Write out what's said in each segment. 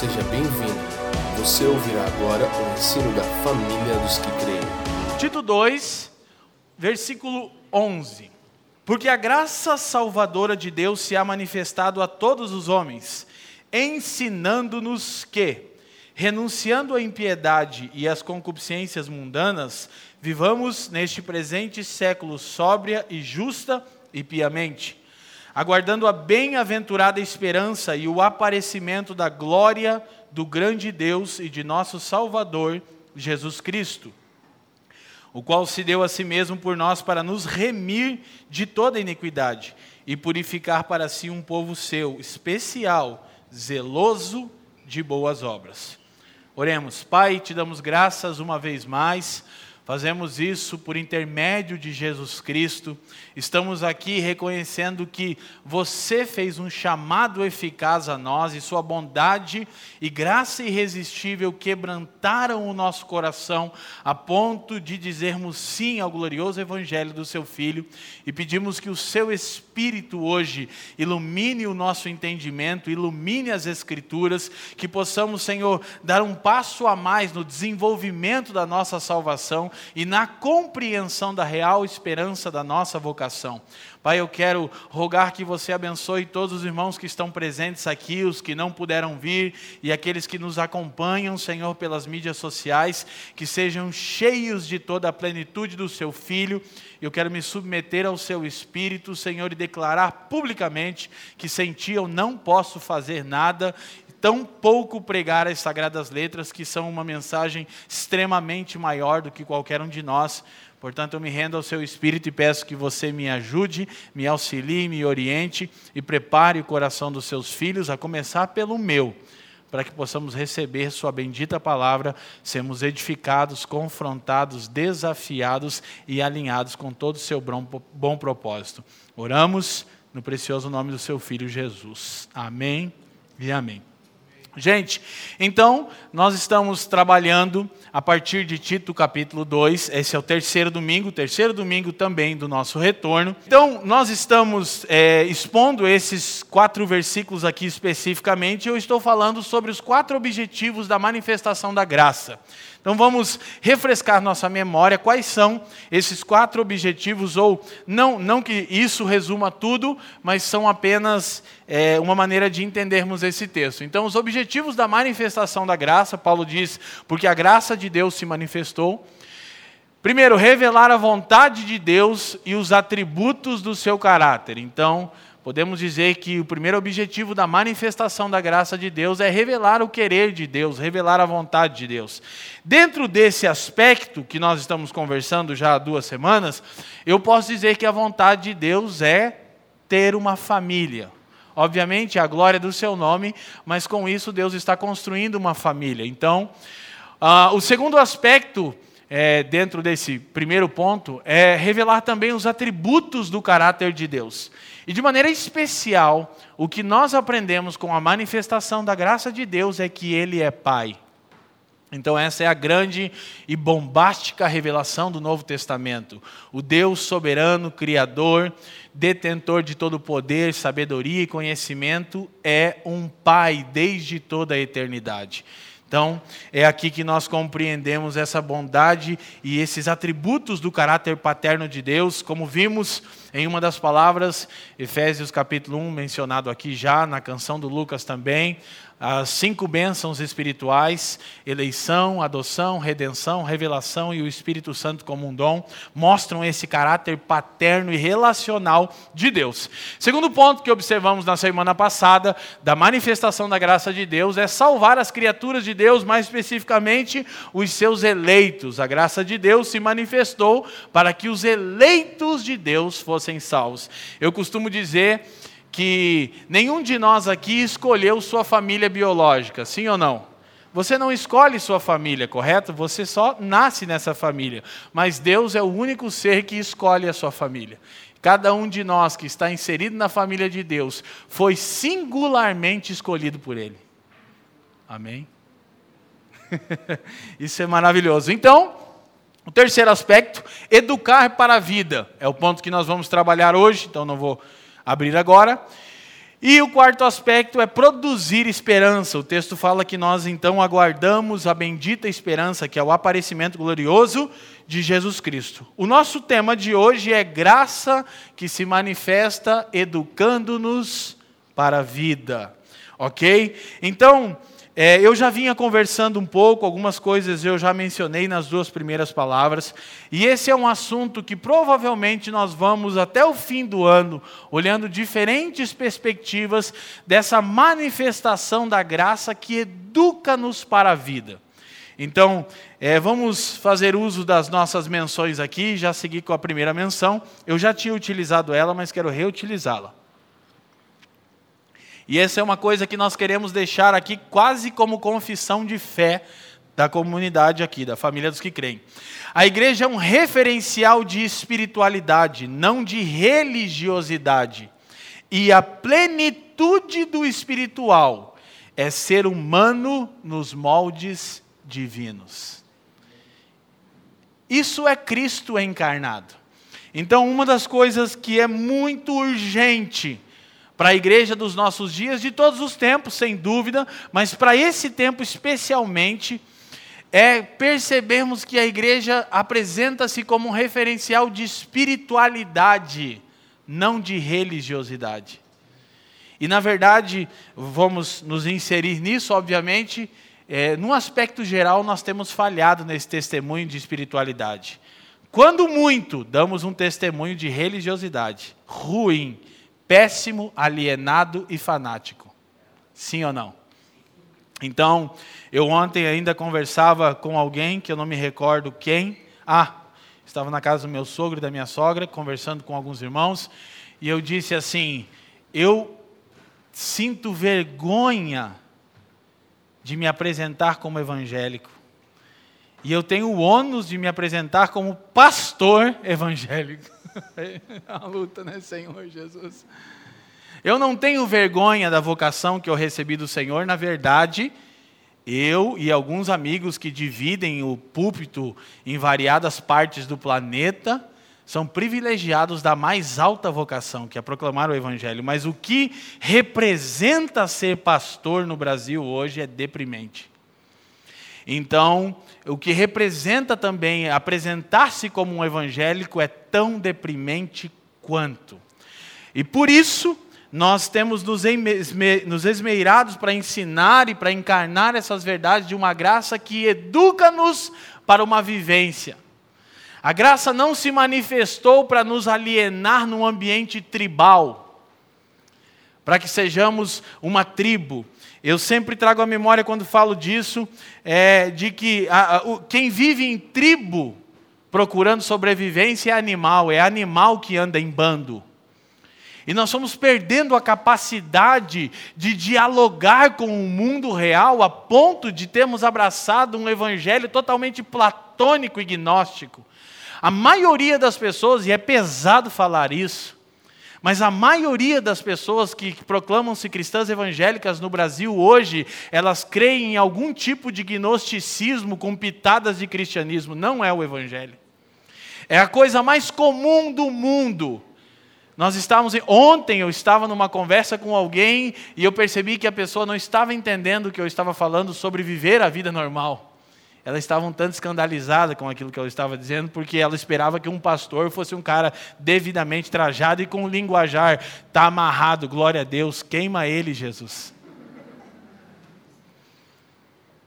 Seja bem-vindo. Você ouvirá agora o ensino da família dos que creem. Tito 2, versículo 11. Porque a graça salvadora de Deus se ha manifestado a todos os homens, ensinando-nos que, renunciando à impiedade e às concupiscências mundanas, vivamos neste presente século sóbria e justa e piamente, aguardando a bem-aventurada esperança e o aparecimento da glória do grande Deus e de nosso Salvador, Jesus Cristo, o qual se deu a si mesmo por nós para nos remir de toda iniquidade e purificar para si um povo seu, especial, zeloso de boas obras. Oremos, Pai, te damos graças uma vez mais. Fazemos isso por intermédio de Jesus Cristo. Estamos aqui reconhecendo que você fez um chamado eficaz a nós e sua bondade e graça irresistível quebrantaram o nosso coração a ponto de dizermos sim ao glorioso evangelho do seu filho e pedimos que o seu espírito hoje ilumine o nosso entendimento, ilumine as escrituras, que possamos, Senhor, dar um passo a mais no desenvolvimento da nossa salvação e na compreensão da real esperança da nossa vocação. Pai, eu quero rogar que você abençoe todos os irmãos que estão presentes aqui, os que não puderam vir e aqueles que nos acompanham, Senhor, pelas mídias sociais, que sejam cheios de toda a plenitude do seu Filho. Eu quero me submeter ao seu Espírito, Senhor, e declarar publicamente que sem ti eu não posso fazer nada tão pouco pregar as sagradas letras, que são uma mensagem extremamente maior do que qualquer um de nós. Portanto, eu me rendo ao seu espírito e peço que você me ajude, me auxilie, me oriente e prepare o coração dos seus filhos, a começar pelo meu, para que possamos receber sua bendita palavra, sermos edificados, confrontados, desafiados e alinhados com todo o seu bom, bom propósito. Oramos no precioso nome do seu filho Jesus. Amém e amém. Gente, então nós estamos trabalhando a partir de Tito capítulo 2, esse é o terceiro domingo, terceiro domingo também do nosso retorno. Então nós estamos é, expondo esses quatro versículos aqui especificamente, eu estou falando sobre os quatro objetivos da manifestação da graça. Então vamos refrescar nossa memória quais são esses quatro objetivos, ou não, não que isso resuma tudo, mas são apenas é, uma maneira de entendermos esse texto. Então, os objetivos da manifestação da graça, Paulo diz, porque a graça de Deus se manifestou. Primeiro, revelar a vontade de Deus e os atributos do seu caráter. Então, Podemos dizer que o primeiro objetivo da manifestação da graça de Deus é revelar o querer de Deus, revelar a vontade de Deus. Dentro desse aspecto que nós estamos conversando já há duas semanas, eu posso dizer que a vontade de Deus é ter uma família. Obviamente, a glória do seu nome, mas com isso Deus está construindo uma família. Então, uh, o segundo aspecto é, dentro desse primeiro ponto é revelar também os atributos do caráter de Deus. E de maneira especial, o que nós aprendemos com a manifestação da graça de Deus é que Ele é Pai. Então, essa é a grande e bombástica revelação do Novo Testamento. O Deus soberano, Criador, detentor de todo poder, sabedoria e conhecimento, é um Pai desde toda a eternidade. Então, é aqui que nós compreendemos essa bondade e esses atributos do caráter paterno de Deus, como vimos em uma das palavras, Efésios capítulo 1, mencionado aqui já, na canção do Lucas também, as cinco bênçãos espirituais, eleição, adoção, redenção, revelação e o Espírito Santo como um dom, mostram esse caráter paterno e relacional de Deus. Segundo ponto que observamos na semana passada, da manifestação da graça de Deus, é salvar as criaturas de Deus, mais especificamente os seus eleitos. A graça de Deus se manifestou para que os eleitos de Deus fossem salvos. Eu costumo dizer que nenhum de nós aqui escolheu sua família biológica, sim ou não? Você não escolhe sua família, correto? Você só nasce nessa família. Mas Deus é o único ser que escolhe a sua família. Cada um de nós que está inserido na família de Deus foi singularmente escolhido por Ele. Amém? Isso é maravilhoso. Então, o terceiro aspecto, educar para a vida. É o ponto que nós vamos trabalhar hoje, então não vou abrir agora. E o quarto aspecto é produzir esperança. O texto fala que nós então aguardamos a bendita esperança, que é o aparecimento glorioso de Jesus Cristo. O nosso tema de hoje é graça que se manifesta educando-nos para a vida. Ok? Então, é, eu já vinha conversando um pouco, algumas coisas eu já mencionei nas duas primeiras palavras, e esse é um assunto que provavelmente nós vamos até o fim do ano, olhando diferentes perspectivas dessa manifestação da graça que educa-nos para a vida. Então, é, vamos fazer uso das nossas menções aqui, já segui com a primeira menção, eu já tinha utilizado ela, mas quero reutilizá-la. E essa é uma coisa que nós queremos deixar aqui quase como confissão de fé da comunidade aqui, da família dos que creem. A igreja é um referencial de espiritualidade, não de religiosidade. E a plenitude do espiritual é ser humano nos moldes divinos. Isso é Cristo encarnado. Então, uma das coisas que é muito urgente para a igreja dos nossos dias, de todos os tempos, sem dúvida, mas para esse tempo especialmente, é percebermos que a igreja apresenta-se como um referencial de espiritualidade, não de religiosidade. E, na verdade, vamos nos inserir nisso, obviamente, é, num aspecto geral, nós temos falhado nesse testemunho de espiritualidade. Quando muito, damos um testemunho de religiosidade ruim, péssimo, alienado e fanático. Sim ou não? Então, eu ontem ainda conversava com alguém que eu não me recordo quem. Ah, estava na casa do meu sogro e da minha sogra, conversando com alguns irmãos, e eu disse assim: eu sinto vergonha de me apresentar como evangélico. E eu tenho o ônus de me apresentar como pastor evangélico. É a luta, né, Senhor Jesus? Eu não tenho vergonha da vocação que eu recebi do Senhor, na verdade, eu e alguns amigos que dividem o púlpito em variadas partes do planeta são privilegiados da mais alta vocação, que é proclamar o Evangelho. Mas o que representa ser pastor no Brasil hoje é deprimente. Então, o que representa também apresentar-se como um evangélico é tão deprimente quanto. E por isso, nós temos nos esmeirados para ensinar e para encarnar essas verdades de uma graça que educa-nos para uma vivência. A graça não se manifestou para nos alienar num ambiente tribal, para que sejamos uma tribo, eu sempre trago a memória quando falo disso, é, de que a, a, o, quem vive em tribo procurando sobrevivência é animal, é animal que anda em bando. E nós estamos perdendo a capacidade de dialogar com o mundo real a ponto de termos abraçado um evangelho totalmente platônico e gnóstico. A maioria das pessoas, e é pesado falar isso, mas a maioria das pessoas que proclamam-se cristãs evangélicas no Brasil hoje, elas creem em algum tipo de gnosticismo com pitadas de cristianismo. Não é o evangelho. É a coisa mais comum do mundo. Nós estávamos ontem eu estava numa conversa com alguém e eu percebi que a pessoa não estava entendendo o que eu estava falando sobre viver a vida normal ela estava um tanto escandalizada com aquilo que eu estava dizendo, porque ela esperava que um pastor fosse um cara devidamente trajado e com linguajar, está amarrado, glória a Deus, queima ele, Jesus.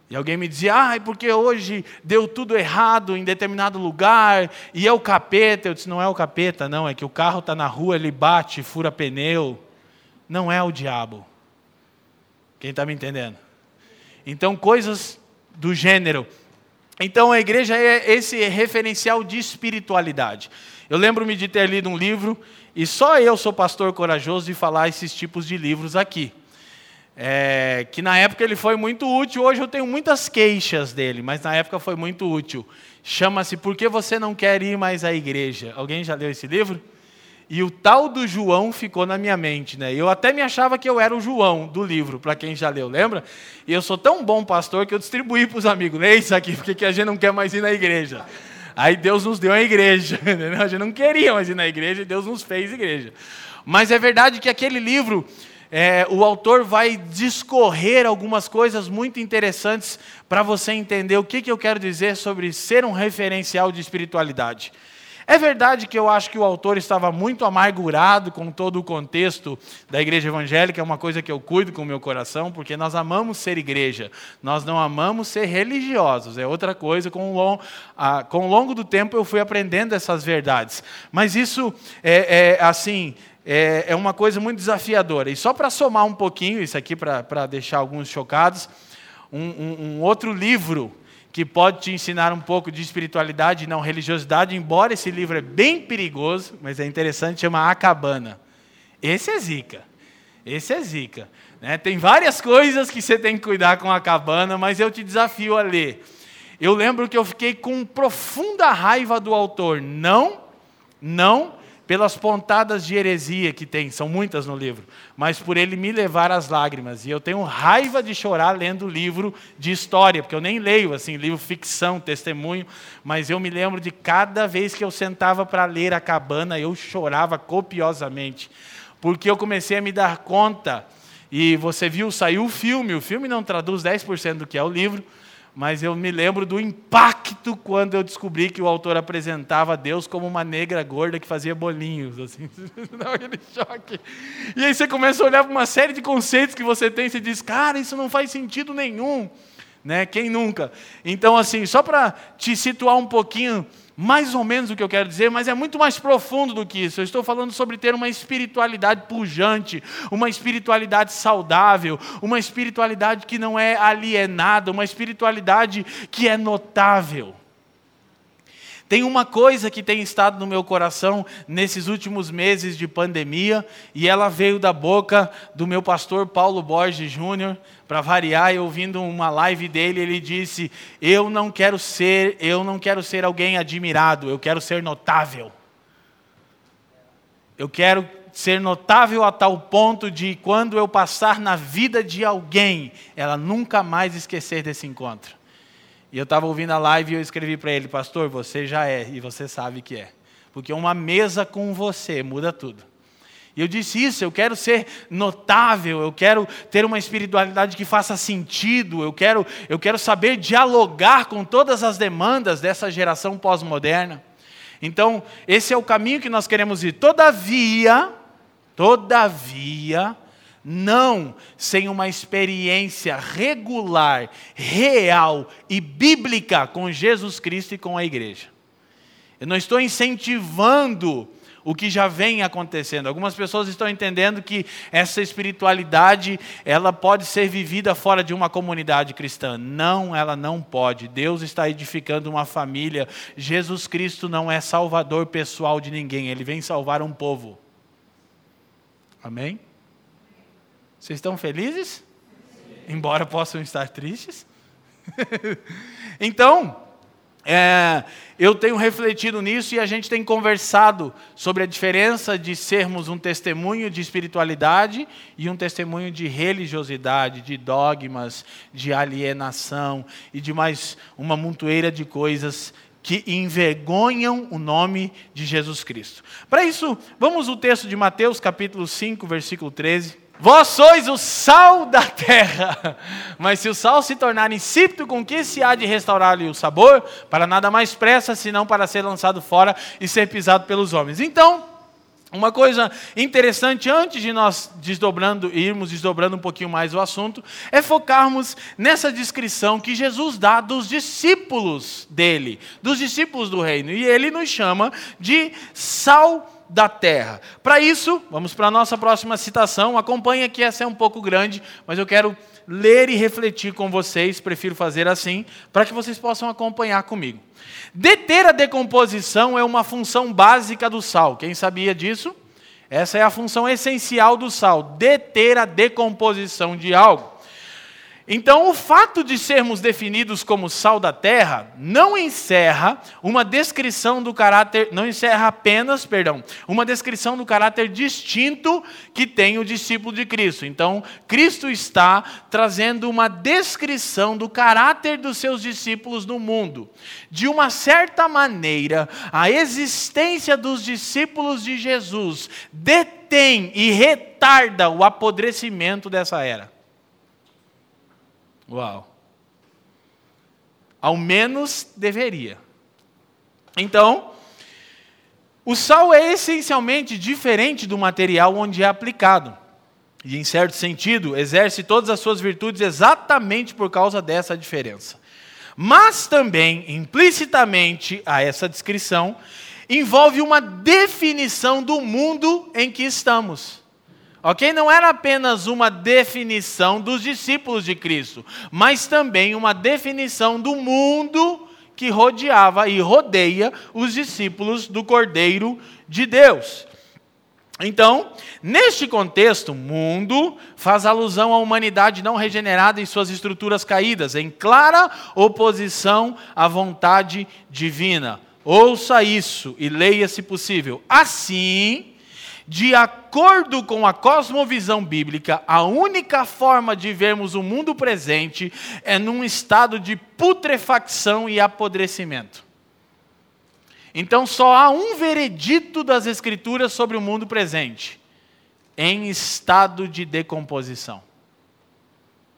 E alguém me dizia, ah, é porque hoje deu tudo errado em determinado lugar, e é o capeta. Eu disse, não é o capeta, não, é que o carro está na rua, ele bate, fura pneu. Não é o diabo. Quem está me entendendo? Então, coisas do gênero então a igreja é esse referencial de espiritualidade. Eu lembro-me de ter lido um livro, e só eu sou pastor corajoso de falar esses tipos de livros aqui. É, que na época ele foi muito útil, hoje eu tenho muitas queixas dele, mas na época foi muito útil. Chama-se Por que você não quer ir mais à igreja? Alguém já leu esse livro? E o tal do João ficou na minha mente, né? Eu até me achava que eu era o João do livro, para quem já leu, lembra? E eu sou tão bom pastor que eu distribuí para os amigos, lê isso aqui, porque a gente não quer mais ir na igreja. Aí Deus nos deu a igreja, entendeu? a gente não queria mais ir na igreja e Deus nos fez igreja. Mas é verdade que aquele livro é, o autor vai discorrer algumas coisas muito interessantes para você entender o que, que eu quero dizer sobre ser um referencial de espiritualidade. É verdade que eu acho que o autor estava muito amargurado com todo o contexto da igreja evangélica, é uma coisa que eu cuido com o meu coração, porque nós amamos ser igreja, nós não amamos ser religiosos, é outra coisa. Com o, long, ah, com o longo do tempo eu fui aprendendo essas verdades. Mas isso é, é assim. É, é uma coisa muito desafiadora. E só para somar um pouquinho, isso aqui para deixar alguns chocados, um, um, um outro livro que pode te ensinar um pouco de espiritualidade e não religiosidade, embora esse livro é bem perigoso, mas é interessante, chama A Cabana. Esse é zica. Esse é zica. Né? Tem várias coisas que você tem que cuidar com a cabana, mas eu te desafio a ler. Eu lembro que eu fiquei com profunda raiva do autor. Não, não pelas pontadas de heresia que tem, são muitas no livro, mas por ele me levar às lágrimas. E eu tenho raiva de chorar lendo livro de história, porque eu nem leio assim, livro ficção, testemunho, mas eu me lembro de cada vez que eu sentava para ler a cabana, eu chorava copiosamente, porque eu comecei a me dar conta, e você viu, saiu o filme, o filme não traduz 10% do que é o livro, mas eu me lembro do impacto quando eu descobri que o autor apresentava Deus como uma negra gorda que fazia bolinhos, assim, aquele choque. E aí você começa a olhar para uma série de conceitos que você tem e você diz, cara, isso não faz sentido nenhum, né? Quem nunca? Então, assim, só para te situar um pouquinho mais ou menos o que eu quero dizer, mas é muito mais profundo do que isso. Eu estou falando sobre ter uma espiritualidade pujante, uma espiritualidade saudável, uma espiritualidade que não é alienada, uma espiritualidade que é notável. Tem uma coisa que tem estado no meu coração nesses últimos meses de pandemia, e ela veio da boca do meu pastor Paulo Borges Júnior, para variar, eu ouvindo uma live dele, ele disse: "Eu não quero ser, eu não quero ser alguém admirado, eu quero ser notável. Eu quero ser notável a tal ponto de quando eu passar na vida de alguém, ela nunca mais esquecer desse encontro." E eu estava ouvindo a live e eu escrevi para ele, pastor, você já é, e você sabe que é. Porque uma mesa com você muda tudo. E eu disse isso, eu quero ser notável, eu quero ter uma espiritualidade que faça sentido, eu quero, eu quero saber dialogar com todas as demandas dessa geração pós-moderna. Então, esse é o caminho que nós queremos ir. Todavia, todavia, não sem uma experiência regular, real e bíblica com Jesus Cristo e com a igreja. Eu não estou incentivando o que já vem acontecendo. Algumas pessoas estão entendendo que essa espiritualidade, ela pode ser vivida fora de uma comunidade cristã. Não, ela não pode. Deus está edificando uma família. Jesus Cristo não é salvador pessoal de ninguém, ele vem salvar um povo. Amém? Vocês estão felizes? Sim. Embora possam estar tristes? então, é, eu tenho refletido nisso e a gente tem conversado sobre a diferença de sermos um testemunho de espiritualidade e um testemunho de religiosidade, de dogmas, de alienação e de mais uma montoeira de coisas que envergonham o nome de Jesus Cristo. Para isso, vamos ao texto de Mateus, capítulo 5, versículo 13. Vós sois o sal da terra, mas se o sal se tornar insípido, com que se há de restaurar-lhe o sabor? Para nada mais pressa, senão para ser lançado fora e ser pisado pelos homens. Então, uma coisa interessante, antes de nós desdobrando, irmos desdobrando um pouquinho mais o assunto, é focarmos nessa descrição que Jesus dá dos discípulos dele, dos discípulos do reino. E ele nos chama de sal da terra. Para isso, vamos para a nossa próxima citação. Acompanhe aqui, essa é um pouco grande, mas eu quero ler e refletir com vocês, prefiro fazer assim, para que vocês possam acompanhar comigo. Deter a decomposição é uma função básica do sal. Quem sabia disso? Essa é a função essencial do sal, deter a decomposição de algo. Então, o fato de sermos definidos como sal da terra não encerra uma descrição do caráter, não encerra apenas, perdão, uma descrição do caráter distinto que tem o discípulo de Cristo. Então, Cristo está trazendo uma descrição do caráter dos seus discípulos no mundo. De uma certa maneira, a existência dos discípulos de Jesus detém e retarda o apodrecimento dessa era. Uau. Ao menos deveria. Então, o sal é essencialmente diferente do material onde é aplicado. E, em certo sentido, exerce todas as suas virtudes exatamente por causa dessa diferença. Mas também, implicitamente a essa descrição, envolve uma definição do mundo em que estamos. Ok? Não era apenas uma definição dos discípulos de Cristo, mas também uma definição do mundo que rodeava e rodeia os discípulos do Cordeiro de Deus. Então, neste contexto, mundo faz alusão à humanidade não regenerada e suas estruturas caídas, em clara oposição à vontade divina. Ouça isso e leia se possível. Assim, de acordo com a cosmovisão bíblica, a única forma de vermos o mundo presente é num estado de putrefacção e apodrecimento. Então só há um veredito das Escrituras sobre o mundo presente: em estado de decomposição.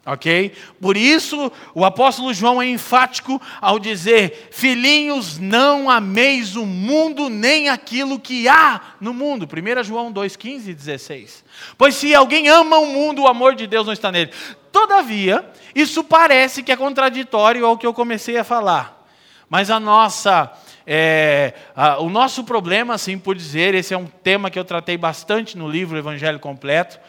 Ok? Por isso, o apóstolo João é enfático ao dizer: Filhinhos, não ameis o mundo nem aquilo que há no mundo. 1 João 2, 15 e 16. Pois se alguém ama o mundo, o amor de Deus não está nele. Todavia, isso parece que é contraditório ao que eu comecei a falar. Mas a nossa. É, a, o nosso problema, assim por dizer, esse é um tema que eu tratei bastante no livro Evangelho Completo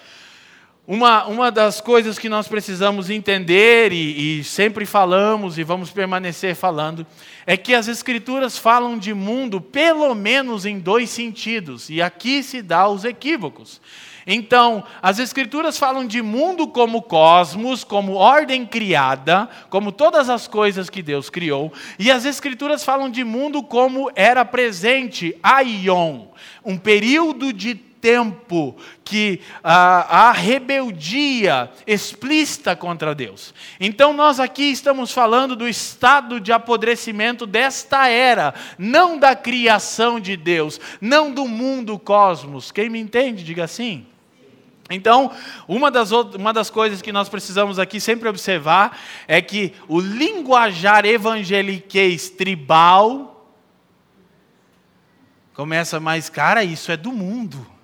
uma, uma das coisas que nós precisamos entender, e, e, sempre falamos e vamos permanecer falando, é que as Escrituras falam de mundo pelo menos em dois sentidos, e aqui se dá os equívocos. Então, as Escrituras falam de mundo como cosmos, como ordem criada, como todas as coisas que Deus criou, e as Escrituras falam de mundo como era presente, aion, um período de tempo que a, a rebeldia explícita contra Deus. Então, nós aqui estamos falando do estado de apodrecimento desta era, não da criação de Deus, não do mundo cosmos. Quem me entende, diga assim. Então, uma das, uma das coisas que nós precisamos aqui sempre observar é que o linguajar evangeliquez tribal começa mais, cara, isso é do mundo.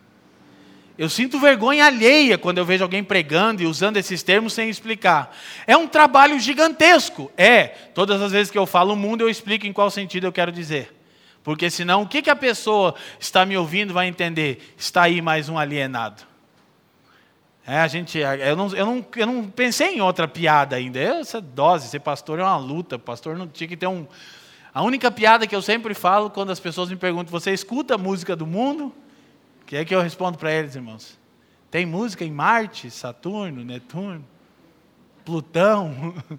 Eu sinto vergonha alheia quando eu vejo alguém pregando e usando esses termos sem explicar. É um trabalho gigantesco. É. Todas as vezes que eu falo mundo, eu explico em qual sentido eu quero dizer. Porque senão, o que, a pessoa está me ouvindo vai entender? Está aí mais um alienado. É, a gente, eu, não, eu, não, eu não pensei em outra piada ainda. Essa dose, ser pastor é uma luta. Pastor não tinha que ter um. A única piada que eu sempre falo quando as pessoas me perguntam: você escuta a música do mundo? Que é que eu respondo para eles, irmãos? Tem música em Marte, Saturno, Netuno, Plutão.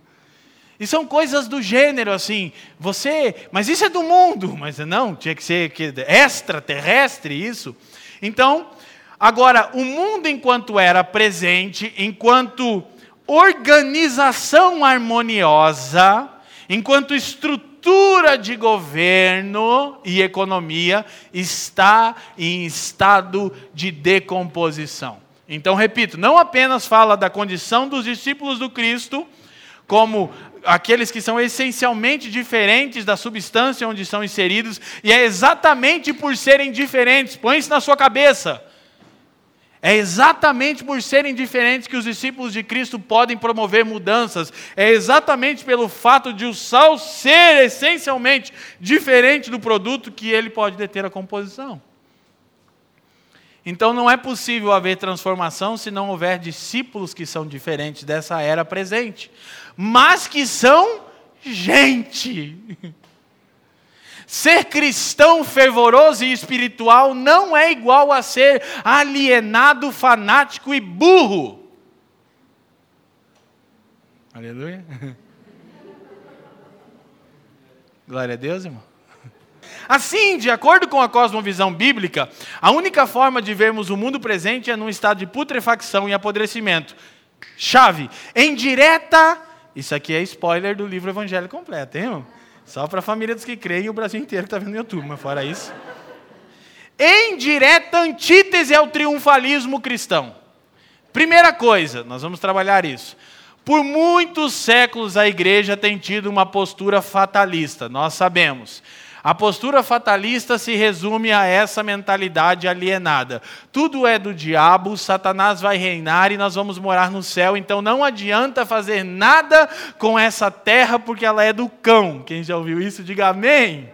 E são coisas do gênero assim, você, mas isso é do mundo, mas não, tinha que ser extraterrestre isso. Então, agora, o mundo enquanto era presente, enquanto organização harmoniosa, enquanto estrutura estrutura de governo e economia está em estado de decomposição. Então, repito, não apenas fala da condição dos discípulos do Cristo, como aqueles que são essencialmente diferentes da substância onde são inseridos, e é exatamente por serem diferentes, põe isso na sua cabeça é exatamente por serem diferentes que os discípulos de Cristo podem promover mudanças. É exatamente pelo fato de o sal ser essencialmente diferente do produto que ele pode deter a composição. Então não é possível haver transformação se não houver discípulos que são diferentes dessa era presente, mas que são gente. Ser cristão fervoroso e espiritual não é igual a ser alienado, fanático e burro. Aleluia. Glória a Deus, irmão. Assim, de acordo com a cosmovisão bíblica, a única forma de vermos o mundo presente é num estado de putrefacção e apodrecimento. Chave, em direta. Isso aqui é spoiler do livro Evangelho completo, hein, irmão? Só para a família dos que creem e o Brasil inteiro está vendo no YouTube, mas fora isso. em direta antítese ao triunfalismo cristão. Primeira coisa, nós vamos trabalhar isso. Por muitos séculos a igreja tem tido uma postura fatalista, nós sabemos. A postura fatalista se resume a essa mentalidade alienada. Tudo é do diabo, Satanás vai reinar e nós vamos morar no céu, então não adianta fazer nada com essa terra porque ela é do cão. Quem já ouviu isso, diga amém.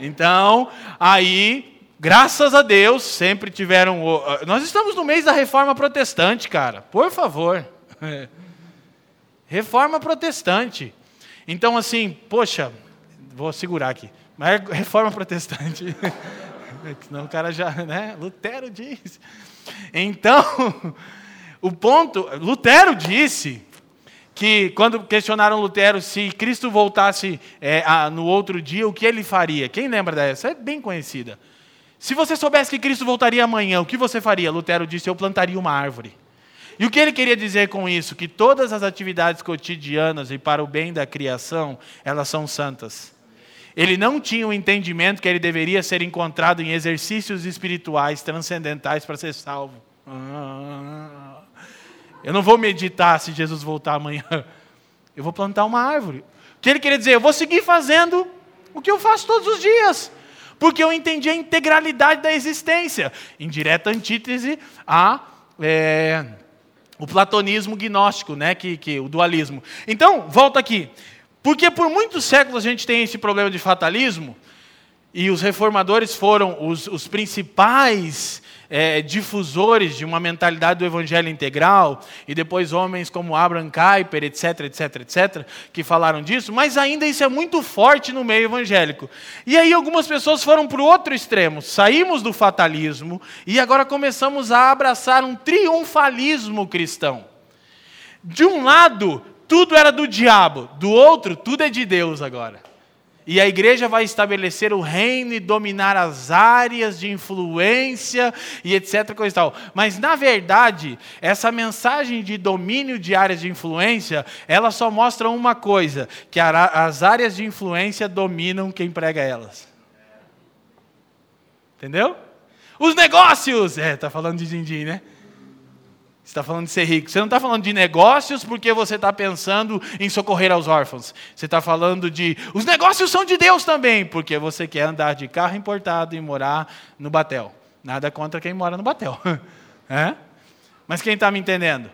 Então, aí graças a Deus, sempre tiveram. Nós estamos no mês da reforma protestante, cara. Por favor. Reforma protestante. Então, assim, poxa, vou segurar aqui. Mas é reforma protestante. Senão o cara já, né? Lutero disse. Então, o ponto, Lutero disse que quando questionaram Lutero se Cristo voltasse é, a, no outro dia, o que ele faria? Quem lembra dessa? É bem conhecida. Se você soubesse que Cristo voltaria amanhã, o que você faria? Lutero disse: Eu plantaria uma árvore. E o que ele queria dizer com isso? Que todas as atividades cotidianas e para o bem da criação, elas são santas. Ele não tinha o entendimento que ele deveria ser encontrado em exercícios espirituais transcendentais para ser salvo. Ah, eu não vou meditar se Jesus voltar amanhã. Eu vou plantar uma árvore. O que ele queria dizer? Eu vou seguir fazendo o que eu faço todos os dias. Porque eu entendi a integralidade da existência. Em direta antítese a. É, o platonismo gnóstico, né, que, que, o dualismo. Então, volta aqui. Porque por muitos séculos a gente tem esse problema de fatalismo, e os reformadores foram os, os principais é, difusores de uma mentalidade do evangelho integral, e depois homens como Abraham Kuyper, etc, etc, etc, que falaram disso, mas ainda isso é muito forte no meio evangélico. E aí algumas pessoas foram para o outro extremo, saímos do fatalismo e agora começamos a abraçar um triunfalismo cristão. De um lado, tudo era do diabo, do outro, tudo é de Deus agora. E a igreja vai estabelecer o reino e dominar as áreas de influência e etc. Coisa e tal. Mas, na verdade, essa mensagem de domínio de áreas de influência, ela só mostra uma coisa: que as áreas de influência dominam quem prega elas. Entendeu? Os negócios! É, tá falando de din-din, né? Está falando de ser rico. Você não está falando de negócios porque você está pensando em socorrer aos órfãos. Você está falando de. Os negócios são de Deus também, porque você quer andar de carro importado e morar no batel. Nada contra quem mora no batel. É? Mas quem está me entendendo?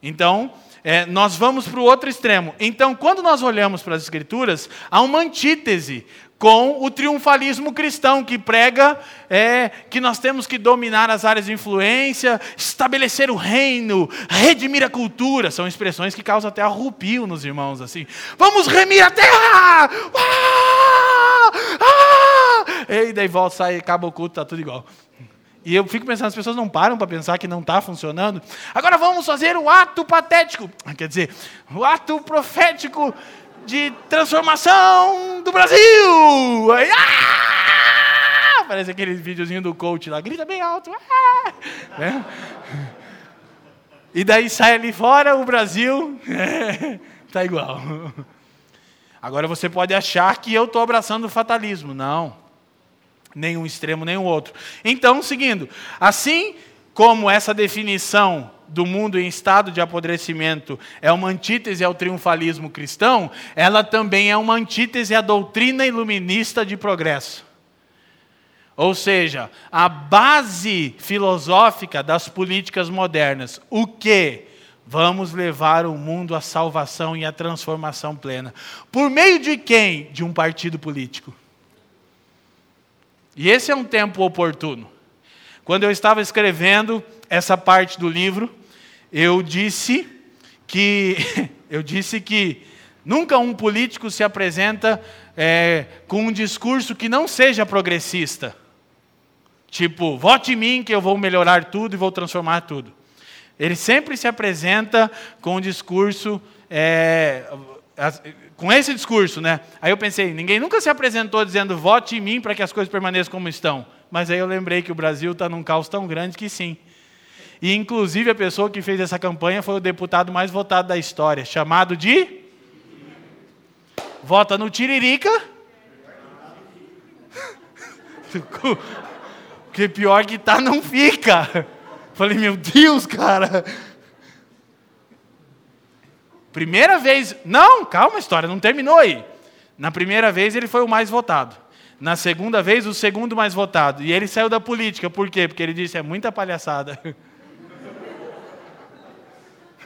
Então, é, nós vamos para o outro extremo. Então, quando nós olhamos para as Escrituras, há uma antítese com o triunfalismo cristão, que prega é, que nós temos que dominar as áreas de influência, estabelecer o reino, redimir a cultura. São expressões que causam até arrupio nos irmãos, assim. Vamos remir a terra! Ah! Ah! E daí volta, sai, acaba o culto, está tudo igual. E eu fico pensando, as pessoas não param para pensar que não está funcionando. Agora vamos fazer o ato patético, quer dizer, o ato profético de transformação do Brasil. Aí, ah! Parece aquele videozinho do coach lá, grita bem alto. Ah! Né? E daí sai ali fora o Brasil, tá igual. Agora você pode achar que eu estou abraçando o fatalismo. Não. Nenhum extremo, nenhum outro. Então, seguindo. Assim como essa definição do mundo em estado de apodrecimento é uma antítese ao triunfalismo cristão, ela também é uma antítese à doutrina iluminista de progresso. Ou seja, a base filosófica das políticas modernas. O que? Vamos levar o mundo à salvação e à transformação plena. Por meio de quem? De um partido político. E esse é um tempo oportuno. Quando eu estava escrevendo essa parte do livro, eu disse que eu disse que nunca um político se apresenta é, com um discurso que não seja progressista. Tipo, vote em mim que eu vou melhorar tudo e vou transformar tudo. Ele sempre se apresenta com um discurso, é, com esse discurso, né? Aí eu pensei, ninguém nunca se apresentou dizendo vote em mim para que as coisas permaneçam como estão. Mas aí eu lembrei que o Brasil está num caos tão grande que sim. E, inclusive, a pessoa que fez essa campanha foi o deputado mais votado da história, chamado de. Vota no Tiririca. Porque pior que tá, não fica. Falei, meu Deus, cara. Primeira vez. Não, calma, história não terminou aí. Na primeira vez ele foi o mais votado. Na segunda vez, o segundo mais votado. E ele saiu da política. Por quê? Porque ele disse: é muita palhaçada.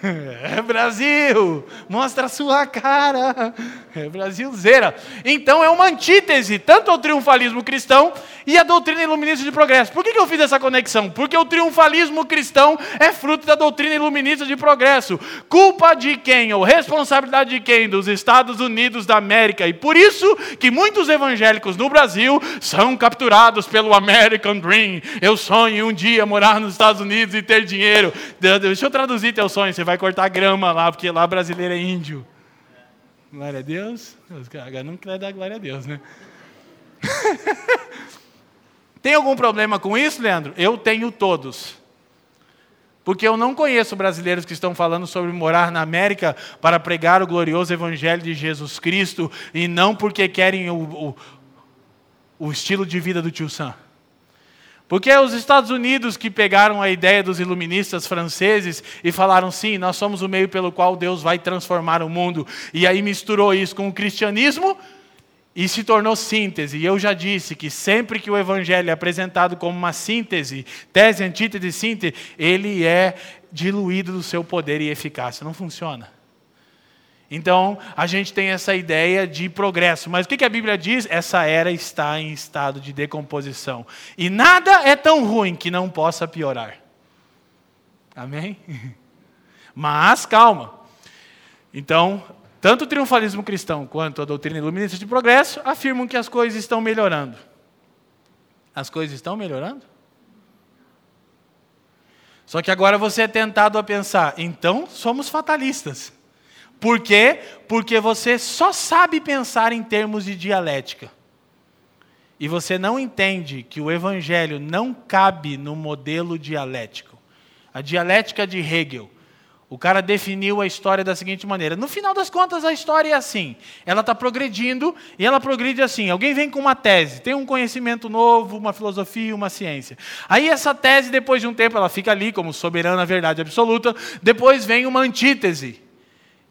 É Brasil, mostra a sua cara. É Brasil zera. Então é uma antítese, tanto ao triunfalismo cristão e à doutrina iluminista de progresso. Por que eu fiz essa conexão? Porque o triunfalismo cristão é fruto da doutrina iluminista de progresso. Culpa de quem, ou responsabilidade de quem? Dos Estados Unidos da América. E por isso que muitos evangélicos no Brasil são capturados pelo American Dream. Eu sonho um dia morar nos Estados Unidos e ter dinheiro. Deixa eu traduzir teu sonho, você vai cortar grama lá, porque lá brasileiro é índio. Glória a Deus. Agora não quer dar glória a Deus, né? Tem algum problema com isso, Leandro? Eu tenho todos. Porque eu não conheço brasileiros que estão falando sobre morar na América para pregar o glorioso Evangelho de Jesus Cristo e não porque querem o, o, o estilo de vida do tio Sam. Porque é os Estados Unidos que pegaram a ideia dos iluministas franceses e falaram: sim, nós somos o meio pelo qual Deus vai transformar o mundo. E aí misturou isso com o cristianismo e se tornou síntese. E eu já disse que sempre que o evangelho é apresentado como uma síntese, tese, antítese, síntese, ele é diluído do seu poder e eficácia. Não funciona. Então, a gente tem essa ideia de progresso. Mas o que a Bíblia diz? Essa era está em estado de decomposição. E nada é tão ruim que não possa piorar. Amém? Mas, calma. Então, tanto o triunfalismo cristão quanto a doutrina iluminista de progresso afirmam que as coisas estão melhorando. As coisas estão melhorando? Só que agora você é tentado a pensar, então somos fatalistas. Por quê? Porque você só sabe pensar em termos de dialética. E você não entende que o evangelho não cabe no modelo dialético. A dialética de Hegel. O cara definiu a história da seguinte maneira: no final das contas, a história é assim. Ela está progredindo e ela progride assim. Alguém vem com uma tese, tem um conhecimento novo, uma filosofia, uma ciência. Aí essa tese, depois de um tempo, ela fica ali como soberana verdade absoluta. Depois vem uma antítese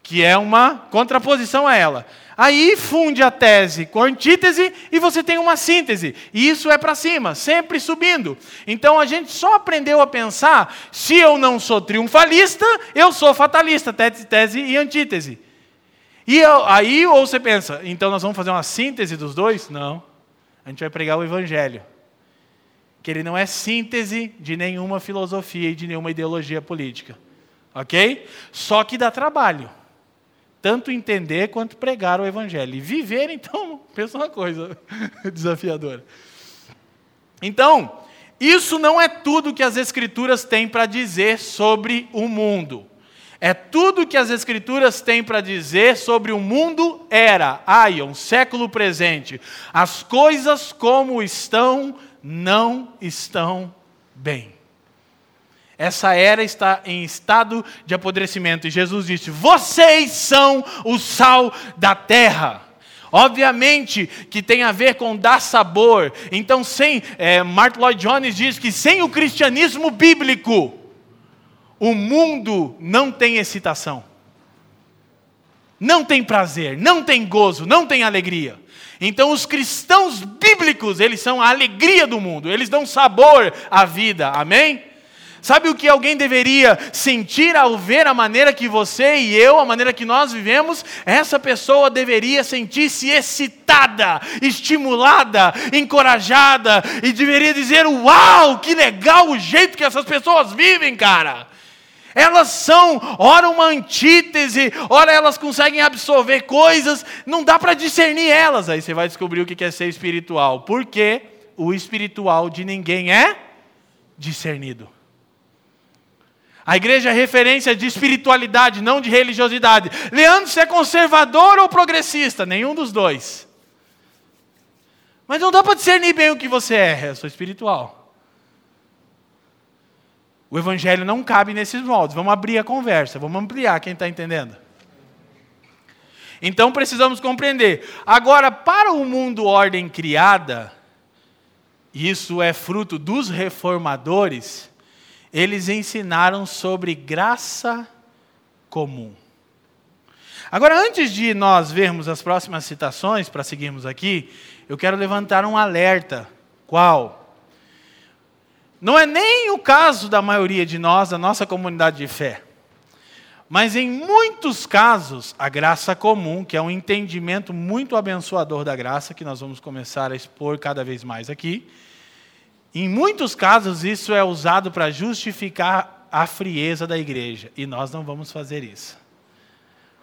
que é uma contraposição a ela. Aí funde a tese com a antítese e você tem uma síntese. E isso é para cima, sempre subindo. Então a gente só aprendeu a pensar: se eu não sou triunfalista, eu sou fatalista, tese, tese e antítese. E eu, aí ou você pensa, então nós vamos fazer uma síntese dos dois? Não. A gente vai pregar o evangelho. Que ele não é síntese de nenhuma filosofia e de nenhuma ideologia política. Ok? Só que dá trabalho tanto entender quanto pregar o evangelho. E viver, então, pensa uma coisa desafiadora. Então, isso não é tudo que as Escrituras têm para dizer sobre o mundo. É tudo que as Escrituras têm para dizer sobre o mundo era, aion, século presente. As coisas como estão, não estão bem. Essa era está em estado de apodrecimento. E Jesus disse: Vocês são o sal da terra. Obviamente que tem a ver com dar sabor. Então, sem. É, Martin Lloyd Jones diz que sem o cristianismo bíblico, o mundo não tem excitação. Não tem prazer, não tem gozo, não tem alegria. Então, os cristãos bíblicos, eles são a alegria do mundo, eles dão sabor à vida, amém? Sabe o que alguém deveria sentir ao ver a maneira que você e eu, a maneira que nós vivemos? Essa pessoa deveria sentir-se excitada, estimulada, encorajada e deveria dizer: Uau, que legal o jeito que essas pessoas vivem, cara. Elas são, ora, uma antítese, ora, elas conseguem absorver coisas, não dá para discernir elas. Aí você vai descobrir o que é ser espiritual. Porque o espiritual de ninguém é discernido. A igreja é referência de espiritualidade, não de religiosidade. Leandro, você é conservador ou progressista? Nenhum dos dois. Mas não dá para discernir bem o que você é. Eu sou espiritual. O evangelho não cabe nesses moldes. Vamos abrir a conversa, vamos ampliar quem está entendendo. Então precisamos compreender. Agora, para o mundo ordem criada, isso é fruto dos reformadores, eles ensinaram sobre graça comum. Agora, antes de nós vermos as próximas citações, para seguirmos aqui, eu quero levantar um alerta. Qual? Não é nem o caso da maioria de nós, da nossa comunidade de fé. Mas em muitos casos, a graça comum, que é um entendimento muito abençoador da graça, que nós vamos começar a expor cada vez mais aqui, em muitos casos isso é usado para justificar a frieza da igreja, e nós não vamos fazer isso.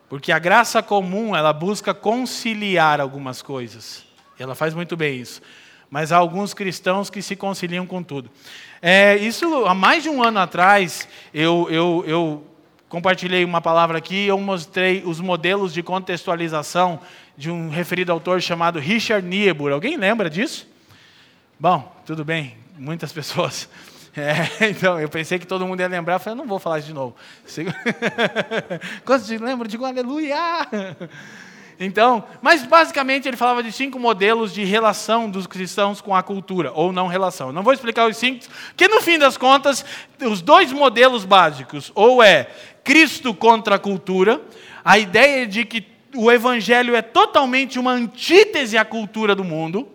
Porque a graça comum, ela busca conciliar algumas coisas. Ela faz muito bem isso. Mas há alguns cristãos que se conciliam com tudo. É, isso, há mais de um ano atrás, eu, eu, eu compartilhei uma palavra aqui, eu mostrei os modelos de contextualização de um referido autor chamado Richard Niebuhr. Alguém lembra disso? Bom, tudo bem, muitas pessoas. É, então, eu pensei que todo mundo ia lembrar, eu falei, não vou falar isso de novo. Quantos lembram? Digo aleluia! Então, mas basicamente ele falava de cinco modelos de relação dos cristãos com a cultura, ou não relação. não vou explicar os cinco, que no fim das contas, os dois modelos básicos, ou é Cristo contra a cultura, a ideia de que o evangelho é totalmente uma antítese à cultura do mundo,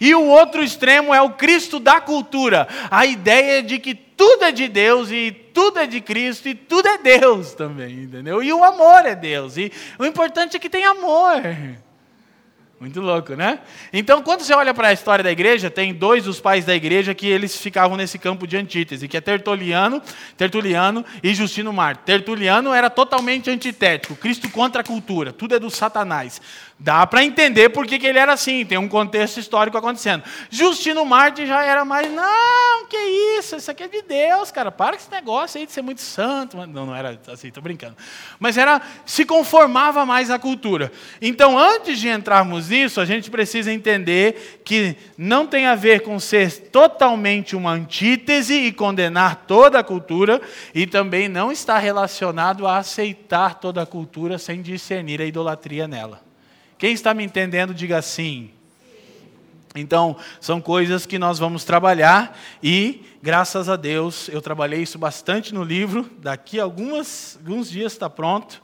e o outro extremo é o Cristo da cultura, a ideia de que tudo é de Deus e tudo é de Cristo e tudo é Deus também, entendeu? E o amor é Deus, e o importante é que tem amor. Muito louco, né? Então, quando você olha para a história da igreja, tem dois dos pais da igreja que eles ficavam nesse campo de antítese, que é Tertuliano, Tertuliano e Justino Marte. Tertuliano era totalmente antitético, Cristo contra a cultura, tudo é do Satanás. Dá para entender por que, ele era assim, tem um contexto histórico acontecendo. Justino Marte já era mais, não, que isso, isso aqui é de Deus, cara, para com esse negócio aí de ser muito santo. Não, não era assim, estou brincando. Mas era, se conformava mais à cultura. Então, antes de entrarmos nisso, a gente precisa entender que não tem a ver com ser totalmente uma antítese e condenar toda a cultura, e também não está relacionado a aceitar toda a cultura sem discernir a idolatria nela. Quem está me entendendo, diga sim. Então, são coisas que nós vamos trabalhar e, graças a Deus, eu trabalhei isso bastante no livro. Daqui a algumas, alguns dias está pronto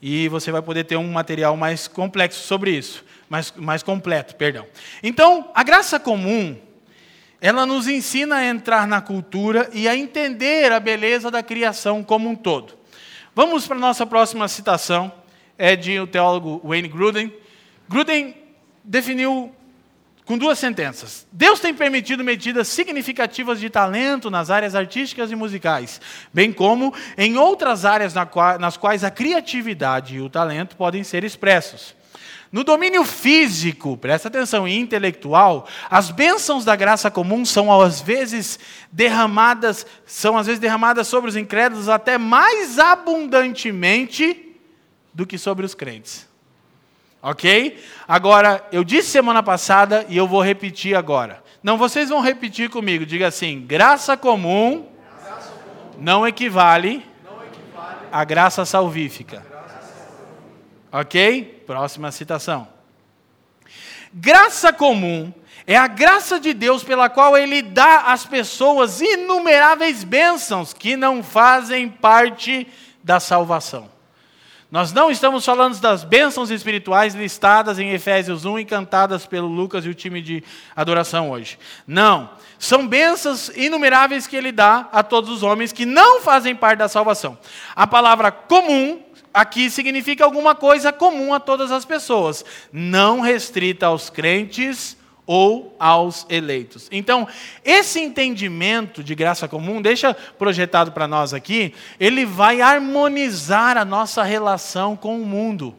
e você vai poder ter um material mais complexo sobre isso, mais, mais completo, perdão. Então, a graça comum, ela nos ensina a entrar na cultura e a entender a beleza da criação como um todo. Vamos para a nossa próxima citação, é de o teólogo Wayne Gruden. Gruden definiu com duas sentenças. Deus tem permitido medidas significativas de talento nas áreas artísticas e musicais, bem como em outras áreas nas quais a criatividade e o talento podem ser expressos. No domínio físico, presta atenção, e intelectual, as bênçãos da graça comum são às vezes derramadas, são às vezes derramadas sobre os incrédulos até mais abundantemente do que sobre os crentes. Ok? Agora, eu disse semana passada e eu vou repetir agora. Não, vocês vão repetir comigo. Diga assim: graça comum, graça comum não, equivale não equivale à graça salvífica. Ok? Próxima citação. Graça comum é a graça de Deus pela qual Ele dá às pessoas inumeráveis bênçãos que não fazem parte da salvação. Nós não estamos falando das bênçãos espirituais listadas em Efésios 1 e cantadas pelo Lucas e o time de adoração hoje. Não. São bênçãos inumeráveis que ele dá a todos os homens que não fazem parte da salvação. A palavra comum aqui significa alguma coisa comum a todas as pessoas, não restrita aos crentes ou aos eleitos. Então, esse entendimento de graça comum, deixa projetado para nós aqui, ele vai harmonizar a nossa relação com o mundo.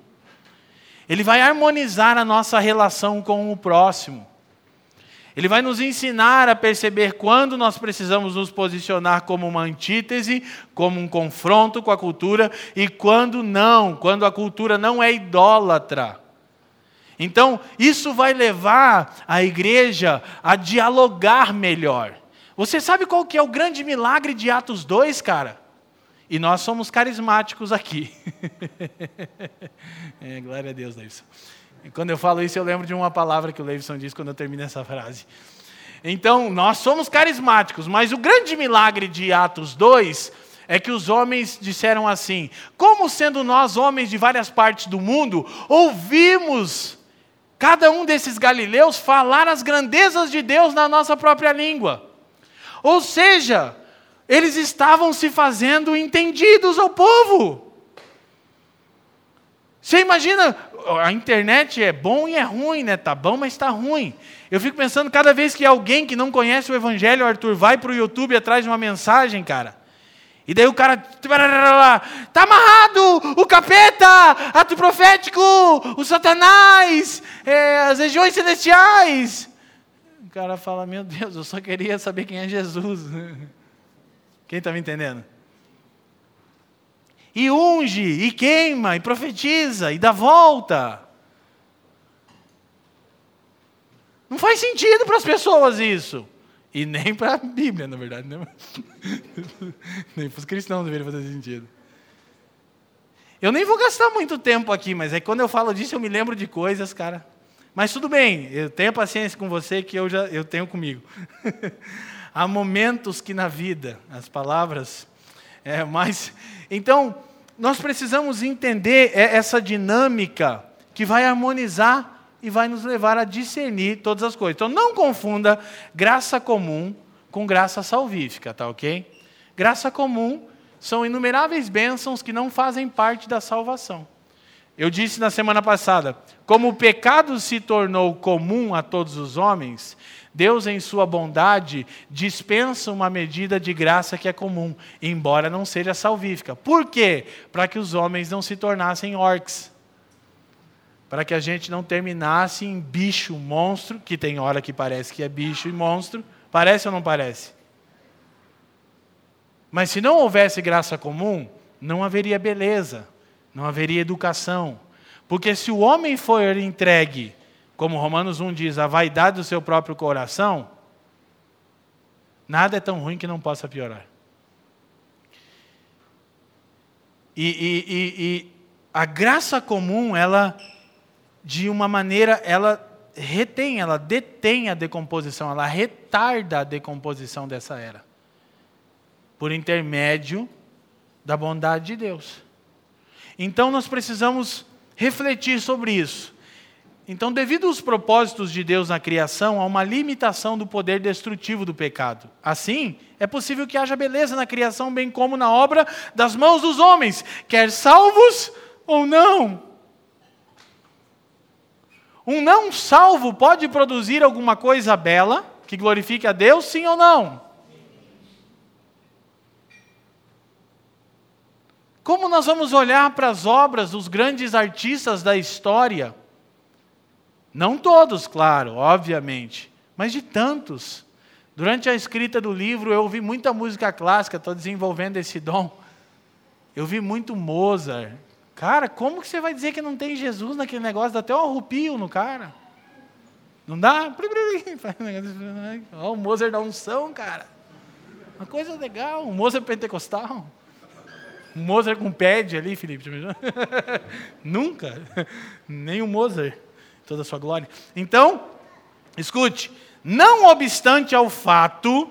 Ele vai harmonizar a nossa relação com o próximo. Ele vai nos ensinar a perceber quando nós precisamos nos posicionar como uma antítese, como um confronto com a cultura, e quando não, quando a cultura não é idólatra. Então, isso vai levar a igreja a dialogar melhor. Você sabe qual que é o grande milagre de Atos 2, cara? E nós somos carismáticos aqui. é, glória a Deus, Leivson. Quando eu falo isso, eu lembro de uma palavra que o Leivson diz quando eu termino essa frase. Então, nós somos carismáticos, mas o grande milagre de Atos 2 é que os homens disseram assim: como sendo nós homens de várias partes do mundo, ouvimos cada um desses galileus falar as grandezas de Deus na nossa própria língua. Ou seja, eles estavam se fazendo entendidos ao povo. Você imagina, a internet é bom e é ruim, né? Tá bom, mas está ruim. Eu fico pensando, cada vez que alguém que não conhece o Evangelho, Arthur, vai para o YouTube atrás de uma mensagem, cara. E daí o cara, tá amarrado, o capeta, ato profético, o satanás, é, as regiões celestiais. O cara fala, meu Deus, eu só queria saber quem é Jesus. Quem está me entendendo? E unge, e queima, e profetiza, e dá volta. Não faz sentido para as pessoas isso. E nem para a Bíblia, na verdade. Né? nem para os cristãos deveria fazer sentido. Eu nem vou gastar muito tempo aqui, mas é que quando eu falo disso eu me lembro de coisas, cara. Mas tudo bem, eu tenho paciência com você que eu já eu tenho comigo. Há momentos que na vida as palavras é mais. Então nós precisamos entender essa dinâmica que vai harmonizar e vai nos levar a discernir todas as coisas. Então não confunda graça comum com graça salvífica, tá ok? Graça comum são inumeráveis bênçãos que não fazem parte da salvação. Eu disse na semana passada, como o pecado se tornou comum a todos os homens, Deus, em sua bondade, dispensa uma medida de graça que é comum, embora não seja salvífica. Por quê? Para que os homens não se tornassem orcs para que a gente não terminasse em bicho, monstro, que tem hora que parece que é bicho e monstro. Parece ou não parece? Mas se não houvesse graça comum, não haveria beleza, não haveria educação. Porque se o homem for entregue, como Romanos 1 diz, à vaidade do seu próprio coração, nada é tão ruim que não possa piorar. E, e, e, e a graça comum, ela de uma maneira, ela retém, ela detém a decomposição, ela retarda a decomposição dessa era. Por intermédio da bondade de Deus. Então nós precisamos refletir sobre isso. Então, devido aos propósitos de Deus na criação, há uma limitação do poder destrutivo do pecado. Assim, é possível que haja beleza na criação, bem como na obra das mãos dos homens, quer salvos ou não. Um não salvo pode produzir alguma coisa bela que glorifique a Deus, sim ou não? Como nós vamos olhar para as obras dos grandes artistas da história? Não todos, claro, obviamente, mas de tantos. Durante a escrita do livro, eu ouvi muita música clássica, estou desenvolvendo esse dom. Eu vi muito Mozart, Cara, como que você vai dizer que não tem Jesus naquele negócio? Dá até um arrupio no cara. Não dá? Olha o Mozart da unção, cara. Uma coisa legal. Um Mozart pentecostal. Um Mozart com pad ali, Felipe. Nunca. Nem o Mozart. Toda a sua glória. Então, escute. Não obstante ao fato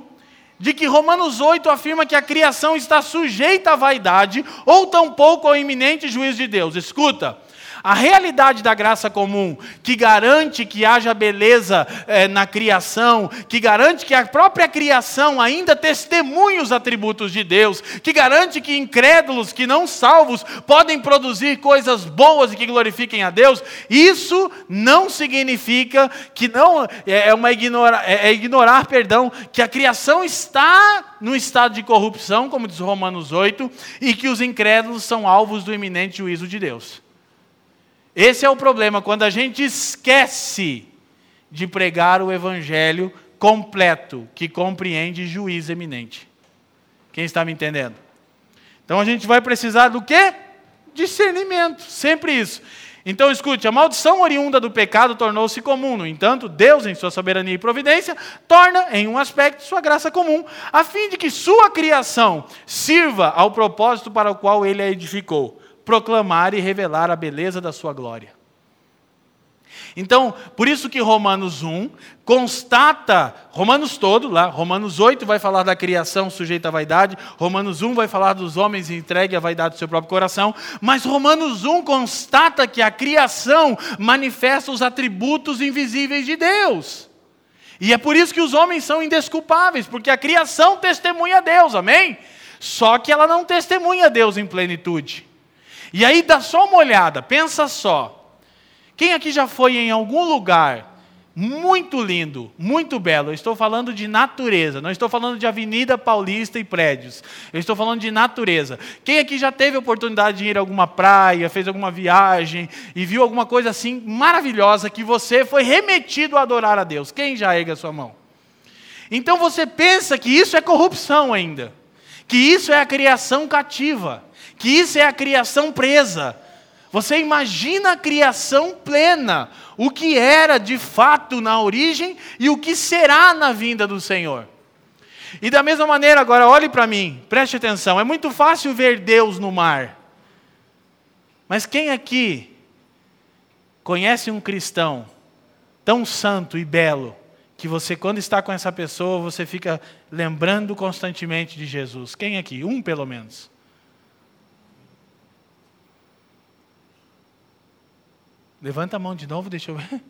de que Romanos 8 afirma que a criação está sujeita à vaidade ou tampouco ao iminente juízo de Deus. Escuta, a realidade da graça comum, que garante que haja beleza é, na criação, que garante que a própria criação ainda testemunhe os atributos de Deus, que garante que incrédulos, que não salvos, podem produzir coisas boas e que glorifiquem a Deus, isso não significa que não é, é uma ignora, é, é ignorar, perdão, que a criação está no estado de corrupção, como diz Romanos 8, e que os incrédulos são alvos do iminente juízo de Deus. Esse é o problema, quando a gente esquece de pregar o evangelho completo, que compreende juízo eminente. Quem está me entendendo? Então a gente vai precisar do quê? Discernimento, sempre isso. Então escute, a maldição oriunda do pecado tornou-se comum, no entanto, Deus, em sua soberania e providência, torna em um aspecto sua graça comum, a fim de que sua criação sirva ao propósito para o qual ele a edificou proclamar e revelar a beleza da sua glória. Então, por isso que Romanos 1 constata, Romanos todo, lá, Romanos 8 vai falar da criação sujeita à vaidade, Romanos 1 vai falar dos homens entregue à vaidade do seu próprio coração, mas Romanos 1 constata que a criação manifesta os atributos invisíveis de Deus. E é por isso que os homens são indesculpáveis, porque a criação testemunha a Deus, amém? Só que ela não testemunha a Deus em plenitude. E aí dá só uma olhada, pensa só. Quem aqui já foi em algum lugar muito lindo, muito belo? Eu estou falando de natureza, não estou falando de Avenida Paulista e prédios. Eu estou falando de natureza. Quem aqui já teve oportunidade de ir a alguma praia, fez alguma viagem e viu alguma coisa assim maravilhosa que você foi remetido a adorar a Deus? Quem já erga a sua mão? Então você pensa que isso é corrupção ainda, que isso é a criação cativa, que isso é a criação presa. Você imagina a criação plena, o que era de fato na origem e o que será na vinda do Senhor. E da mesma maneira, agora olhe para mim, preste atenção. É muito fácil ver Deus no mar. Mas quem aqui conhece um cristão tão santo e belo que você, quando está com essa pessoa, você fica lembrando constantemente de Jesus? Quem aqui? Um pelo menos. Levanta a mão de novo, deixa eu ver.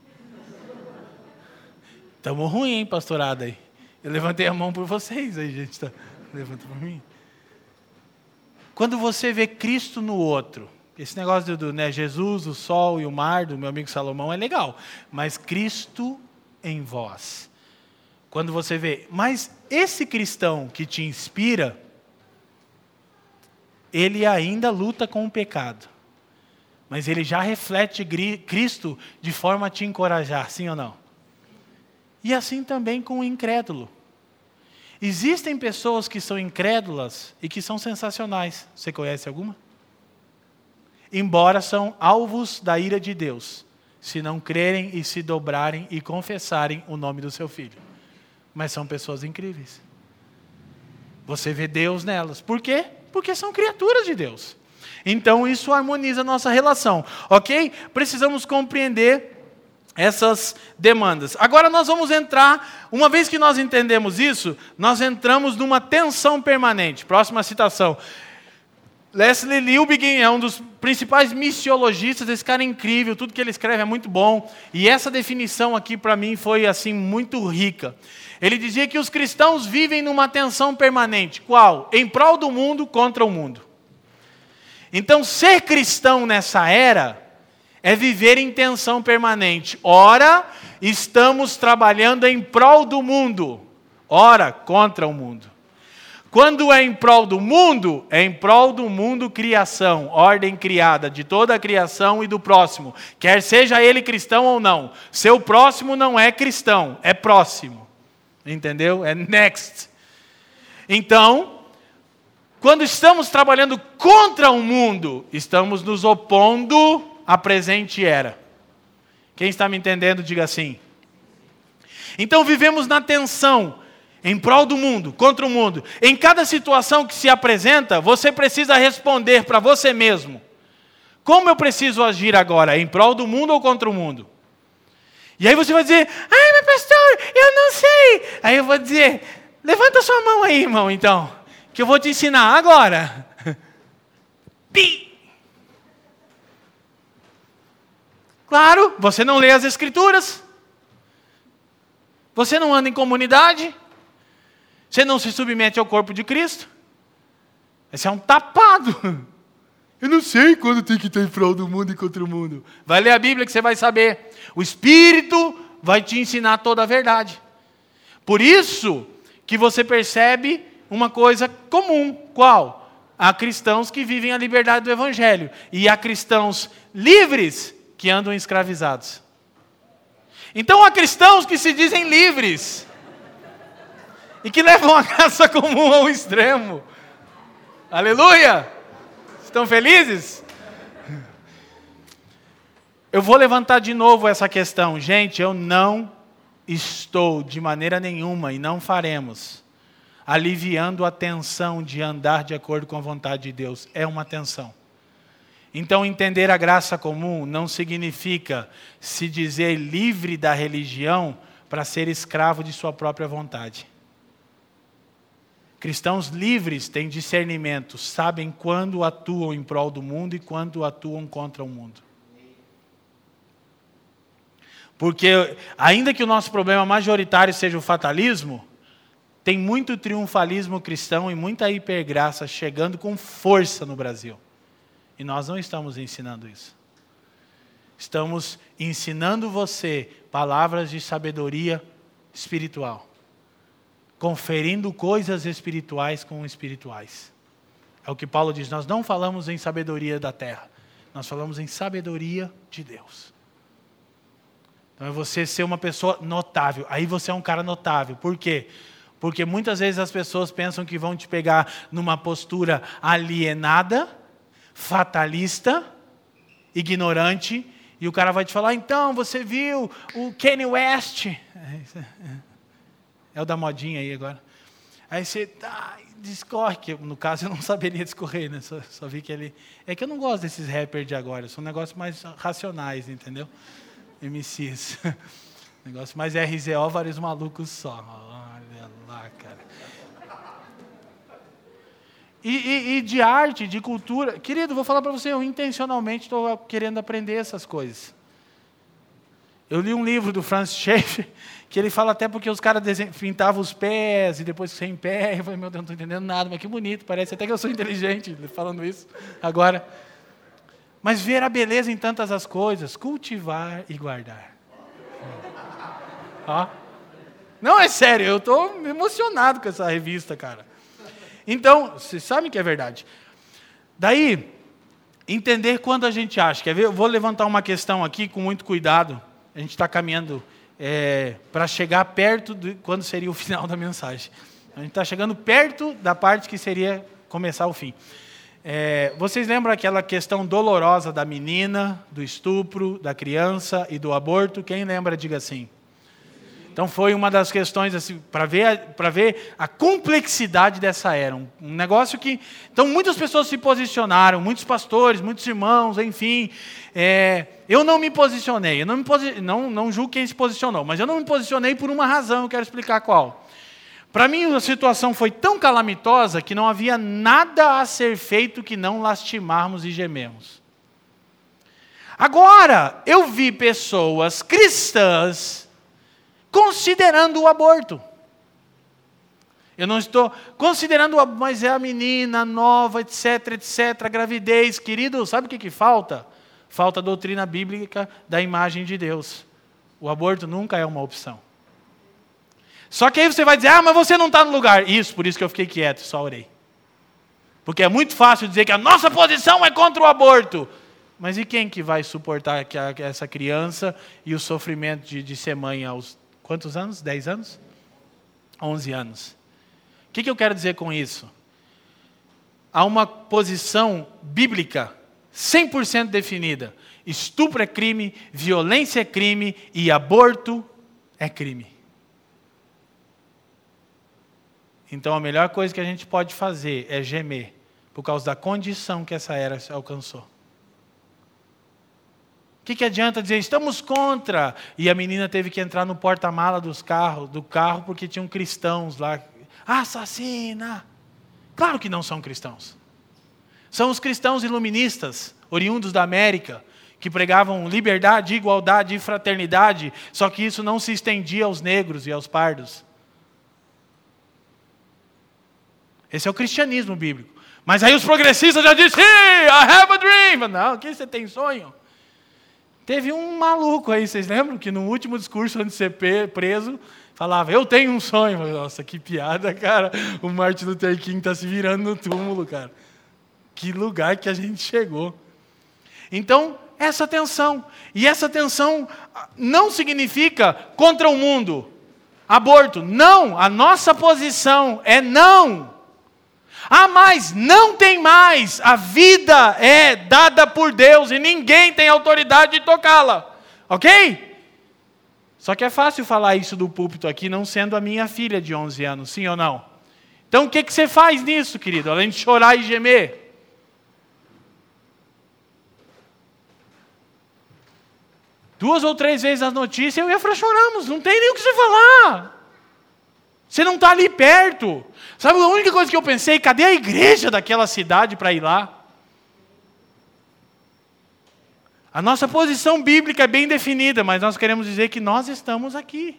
Estamos ruim, hein, pastorada aí. Eu levantei a mão por vocês aí, gente. Tá. Levanta por mim. Quando você vê Cristo no outro, esse negócio do né, Jesus, o sol e o mar, do meu amigo Salomão, é legal. Mas Cristo em vós. Quando você vê, mas esse cristão que te inspira, ele ainda luta com o pecado mas ele já reflete Cristo de forma a te encorajar, sim ou não? E assim também com o incrédulo. Existem pessoas que são incrédulas e que são sensacionais. Você conhece alguma? Embora são alvos da ira de Deus, se não crerem e se dobrarem e confessarem o nome do seu filho. Mas são pessoas incríveis. Você vê Deus nelas. Por quê? Porque são criaturas de Deus. Então isso harmoniza a nossa relação, ok? Precisamos compreender essas demandas. Agora nós vamos entrar, uma vez que nós entendemos isso, nós entramos numa tensão permanente. Próxima citação. Leslie Liebig é um dos principais missiologistas, esse cara é incrível, tudo que ele escreve é muito bom, e essa definição aqui para mim foi assim muito rica. Ele dizia que os cristãos vivem numa tensão permanente. Qual? Em prol do mundo contra o mundo. Então, ser cristão nessa era é viver em tensão permanente. Ora, estamos trabalhando em prol do mundo, ora, contra o mundo. Quando é em prol do mundo, é em prol do mundo criação, ordem criada de toda a criação e do próximo, quer seja ele cristão ou não. Seu próximo não é cristão, é próximo. Entendeu? É next. Então, quando estamos trabalhando contra o mundo, estamos nos opondo à presente era. Quem está me entendendo, diga assim. Então vivemos na tensão, em prol do mundo, contra o mundo. Em cada situação que se apresenta, você precisa responder para você mesmo: como eu preciso agir agora, em prol do mundo ou contra o mundo? E aí você vai dizer: ai, meu pastor, eu não sei. Aí eu vou dizer: levanta sua mão aí, irmão, então que eu vou te ensinar agora. Pi! Claro, você não lê as Escrituras, você não anda em comunidade, você não se submete ao corpo de Cristo. Esse é um tapado. Eu não sei quando tem que estar em do mundo e contra o mundo. Vai ler a Bíblia que você vai saber. O Espírito vai te ensinar toda a verdade. Por isso que você percebe uma coisa comum. Qual? Há cristãos que vivem a liberdade do Evangelho. E há cristãos livres que andam escravizados. Então há cristãos que se dizem livres. E que levam a graça comum ao extremo. Aleluia! Estão felizes? Eu vou levantar de novo essa questão. Gente, eu não estou de maneira nenhuma e não faremos aliviando a tensão de andar de acordo com a vontade de Deus. É uma tensão. Então, entender a graça comum não significa se dizer livre da religião para ser escravo de sua própria vontade. Cristãos livres têm discernimento, sabem quando atuam em prol do mundo e quando atuam contra o mundo. Porque, ainda que o nosso problema majoritário seja o fatalismo, tem muito triunfalismo cristão e muita hipergraça chegando com força no Brasil. E nós não estamos ensinando isso. Estamos ensinando você palavras de sabedoria espiritual, conferindo coisas espirituais com espirituais. É o que Paulo diz: nós não falamos em sabedoria da terra, nós falamos em sabedoria de Deus. Então é você ser uma pessoa notável. Aí você é um cara notável. Por quê? Porque muitas vezes as pessoas pensam que vão te pegar numa postura alienada fatalista, ignorante, e o cara vai te falar: então, você viu o Kanye West? É o da modinha aí agora. Aí você tá, discorre, que no caso eu não saberia discorrer, né? Só, só, vi que ele. É que eu não gosto desses rappers de agora, são negócios mais racionais, entendeu? MCs. Negócio mais RZO, vários malucos só. Lá, cara. E, e, e, de arte, de cultura. Querido, vou falar para você, eu intencionalmente estou querendo aprender essas coisas. Eu li um livro do Francis Schaeffer, que ele fala até porque os caras pintavam os pés e depois sem pé. Eu falei, meu Deus, não estou entendendo nada, mas que bonito, parece até que eu sou inteligente falando isso agora. Mas ver a beleza em tantas as coisas, cultivar e guardar. Ó. Não, é sério, eu estou emocionado com essa revista, cara. Então, vocês sabem que é verdade. Daí, entender quando a gente acha. Quer ver? Eu vou levantar uma questão aqui com muito cuidado. A gente está caminhando é, para chegar perto de quando seria o final da mensagem. A gente está chegando perto da parte que seria começar o fim. É, vocês lembram aquela questão dolorosa da menina, do estupro, da criança e do aborto? Quem lembra, diga assim. Então foi uma das questões assim, para ver, para ver a complexidade dessa era. Um, um, negócio que. Então muitas pessoas se posicionaram, muitos pastores, muitos irmãos, enfim. É, eu não me posicionei, eu não, me posi não, não julgo quem se posicionou, mas eu não me posicionei por uma razão, eu quero explicar qual. Para mim a situação foi tão calamitosa que não havia nada a ser feito que não lastimarmos e gememos. Agora, eu vi pessoas cristãs considerando o aborto. Eu não estou considerando, mas é a menina nova, etc, etc, gravidez, querido, sabe o que, que falta? Falta a doutrina bíblica da imagem de Deus. O aborto nunca é uma opção. Só que aí você vai dizer, ah, mas você não está no lugar. Isso, por isso que eu fiquei quieto, só orei. Porque é muito fácil dizer que a nossa posição é contra o aborto. Mas e quem que vai suportar essa criança e o sofrimento de, de ser mãe aos Quantos anos? 10 anos? 11 anos. O que, que eu quero dizer com isso? Há uma posição bíblica 100% definida. Estupro é crime, violência é crime e aborto é crime. Então a melhor coisa que a gente pode fazer é gemer, por causa da condição que essa era alcançou que, que adianta dizer estamos contra? E a menina teve que entrar no porta-mala dos carros, do carro porque tinham cristãos lá. Assassina! Claro que não são cristãos. São os cristãos iluministas, oriundos da América, que pregavam liberdade, igualdade e fraternidade, só que isso não se estendia aos negros e aos pardos. Esse é o cristianismo bíblico. Mas aí os progressistas já disseram, I have a dream. Não, que você tem sonho? Teve um maluco aí, vocês lembram? Que no último discurso, antes de ser preso, falava: Eu tenho um sonho. Nossa, que piada, cara. O Martin Luther King está se virando no túmulo, cara. Que lugar que a gente chegou. Então, essa tensão. E essa tensão não significa contra o mundo. Aborto. Não. A nossa posição é não. Ah, mas não tem mais. A vida é dada por Deus e ninguém tem autoridade de tocá-la. Ok? Só que é fácil falar isso do púlpito aqui, não sendo a minha filha de 11 anos, sim ou não? Então o que, que você faz nisso, querido, além de chorar e gemer? duas ou três vezes as notícias, eu e a Fran choramos, não tem nem o que você falar. Você não está ali perto. Sabe a única coisa que eu pensei, cadê a igreja daquela cidade para ir lá? A nossa posição bíblica é bem definida, mas nós queremos dizer que nós estamos aqui.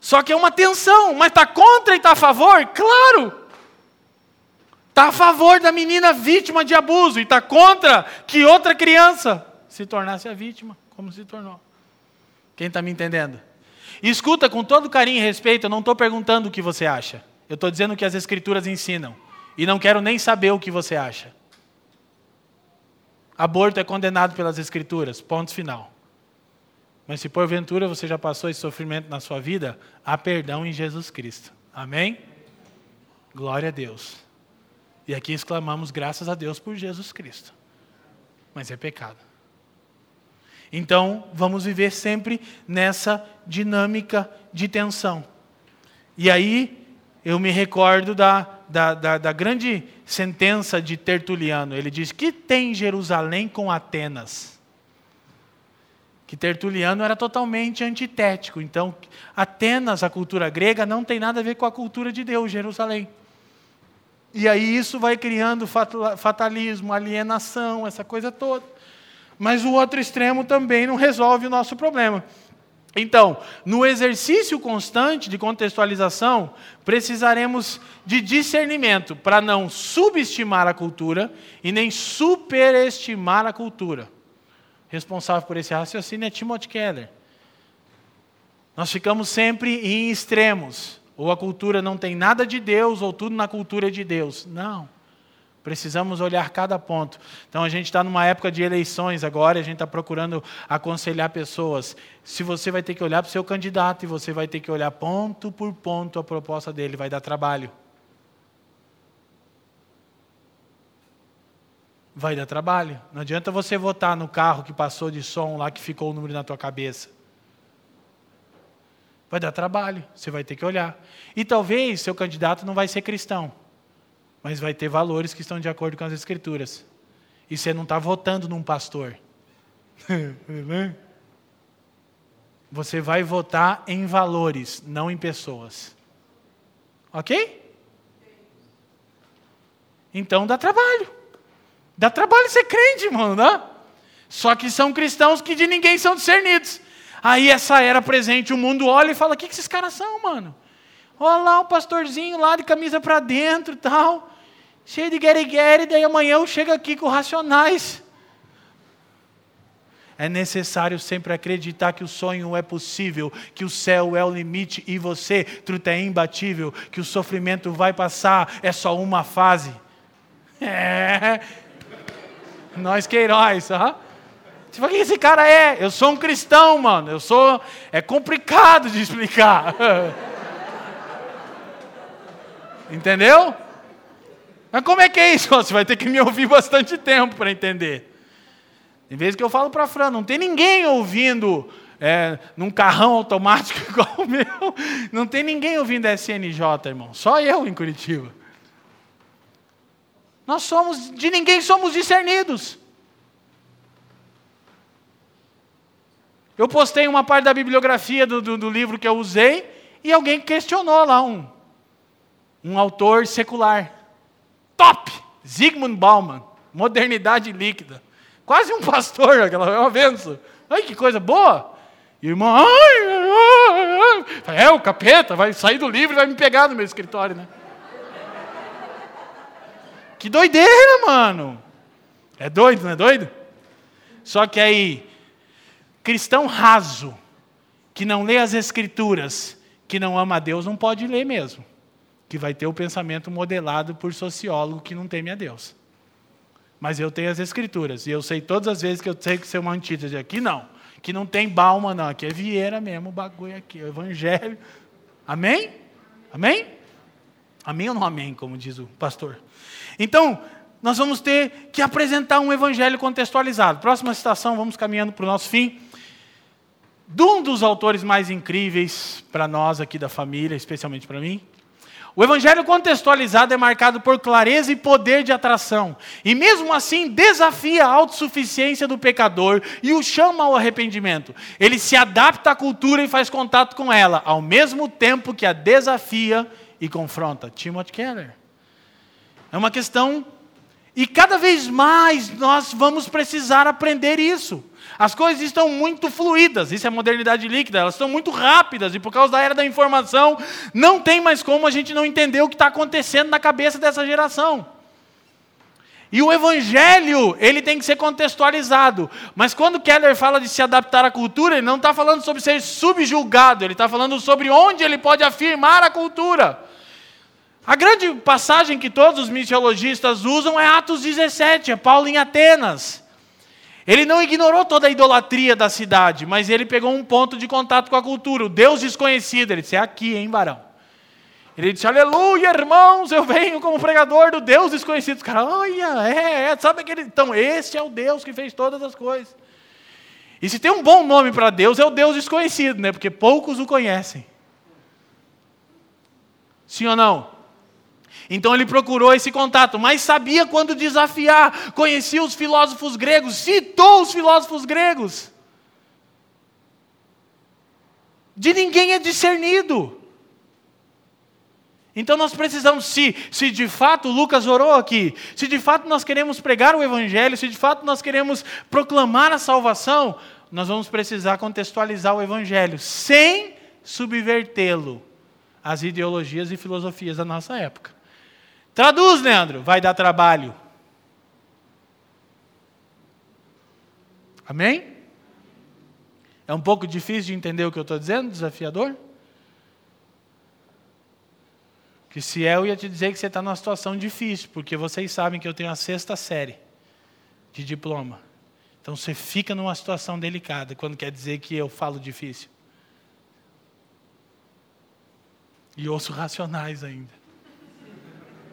Só que é uma tensão, mas está contra e está a favor? Claro! Está a favor da menina vítima de abuso e está contra que outra criança se tornasse a vítima, como se tornou. Quem está me entendendo? Escuta com todo carinho e respeito, eu não estou perguntando o que você acha. Eu estou dizendo o que as Escrituras ensinam. E não quero nem saber o que você acha. Aborto é condenado pelas Escrituras, ponto final. Mas se porventura você já passou esse sofrimento na sua vida, há perdão em Jesus Cristo. Amém? Glória a Deus. E aqui exclamamos graças a Deus por Jesus Cristo. Mas é pecado. Então, vamos viver sempre nessa dinâmica de tensão. E aí, eu me recordo da, da, da, da grande sentença de Tertuliano. Ele diz: Que tem Jerusalém com Atenas? Que Tertuliano era totalmente antitético. Então, Atenas, a cultura grega, não tem nada a ver com a cultura de Deus, Jerusalém. E aí isso vai criando fatalismo, alienação, essa coisa toda. Mas o outro extremo também não resolve o nosso problema. Então, no exercício constante de contextualização, precisaremos de discernimento para não subestimar a cultura e nem superestimar a cultura. Responsável por esse raciocínio é Timothy Keller. Nós ficamos sempre em extremos. Ou a cultura não tem nada de Deus, ou tudo na cultura é de Deus. Não. Precisamos olhar cada ponto. Então a gente está numa época de eleições agora, a gente está procurando aconselhar pessoas. Se você vai ter que olhar para o seu candidato e você vai ter que olhar ponto por ponto a proposta dele, vai dar trabalho. Vai dar trabalho. Não adianta você votar no carro que passou de som lá que ficou o número na tua cabeça. Vai dar trabalho, você vai ter que olhar. E talvez seu candidato não vai ser cristão, mas vai ter valores que estão de acordo com as Escrituras. E você não está votando num pastor. você vai votar em valores, não em pessoas. Ok? Então dá trabalho. Dá trabalho ser crente, dá? Só que são cristãos que de ninguém são discernidos. Aí essa era presente, o mundo olha e fala: o que, que esses caras são, mano? Olha lá o pastorzinho lá de camisa para dentro e tal, cheio de guerigueri, daí amanhã eu chego aqui com racionais. É necessário sempre acreditar que o sonho é possível, que o céu é o limite e você, truta, é imbatível, que o sofrimento vai passar, é só uma fase. É. Nós queiroz, ah? Você fala, quem esse cara é? Eu sou um cristão, mano. Eu sou. É complicado de explicar. Entendeu? Mas como é que é isso? Você vai ter que me ouvir bastante tempo para entender. Em vez que eu falo para a Fran, não tem ninguém ouvindo é, num carrão automático igual o meu. Não tem ninguém ouvindo SNJ, irmão. Só eu em Curitiba. Nós somos, de ninguém somos discernidos. Eu postei uma parte da bibliografia do, do, do livro que eu usei e alguém questionou lá um, um autor secular. Top! Zygmunt Bauman, Modernidade Líquida. Quase um pastor, aquela é uma benção. Ai, que coisa boa! E o irmão, ai, é o capeta, vai sair do livro e vai me pegar no meu escritório, né? Que doideira, mano! É doido, não é doido? Só que aí, cristão raso, que não lê as Escrituras, que não ama a Deus, não pode ler mesmo. Que vai ter o pensamento modelado por sociólogo que não teme a Deus. Mas eu tenho as Escrituras, e eu sei todas as vezes que eu tenho que ser uma antítese. Aqui não, que não tem balma, não. Aqui é Vieira mesmo, o bagulho aqui, o Evangelho. Amém? Amém? Amém ou não amém, como diz o pastor? Então, nós vamos ter que apresentar um evangelho contextualizado. Próxima citação, vamos caminhando para o nosso fim de um dos autores mais incríveis para nós aqui da família, especialmente para mim, O evangelho contextualizado é marcado por clareza e poder de atração. E mesmo assim desafia a autossuficiência do pecador e o chama ao arrependimento. Ele se adapta à cultura e faz contato com ela, ao mesmo tempo que a desafia e confronta. Timothy Keller. É uma questão. E cada vez mais nós vamos precisar aprender isso. As coisas estão muito fluídas, isso é modernidade líquida, elas estão muito rápidas e por causa da era da informação, não tem mais como a gente não entender o que está acontecendo na cabeça dessa geração. E o evangelho, ele tem que ser contextualizado. Mas quando Keller fala de se adaptar à cultura, ele não está falando sobre ser subjulgado, ele está falando sobre onde ele pode afirmar a cultura. A grande passagem que todos os missiologistas usam é Atos 17, é Paulo em Atenas. Ele não ignorou toda a idolatria da cidade, mas ele pegou um ponto de contato com a cultura, o Deus desconhecido. Ele disse: É aqui, hein, varão? Ele disse: Aleluia, irmãos, eu venho como pregador do Deus desconhecido. Os caras, olha, é, é, sabe aquele. Então, esse é o Deus que fez todas as coisas. E se tem um bom nome para Deus, é o Deus desconhecido, né? Porque poucos o conhecem. Sim ou não? Então ele procurou esse contato, mas sabia quando desafiar, conhecia os filósofos gregos, citou os filósofos gregos. De ninguém é discernido. Então nós precisamos, se, se de fato Lucas orou aqui, se de fato nós queremos pregar o Evangelho, se de fato nós queremos proclamar a salvação, nós vamos precisar contextualizar o Evangelho, sem subvertê-lo às ideologias e filosofias da nossa época. Traduz, Leandro, vai dar trabalho. Amém? É um pouco difícil de entender o que eu estou dizendo, desafiador? Que se é, eu ia te dizer que você está numa situação difícil, porque vocês sabem que eu tenho a sexta série de diploma. Então você fica numa situação delicada quando quer dizer que eu falo difícil. E ouço racionais ainda.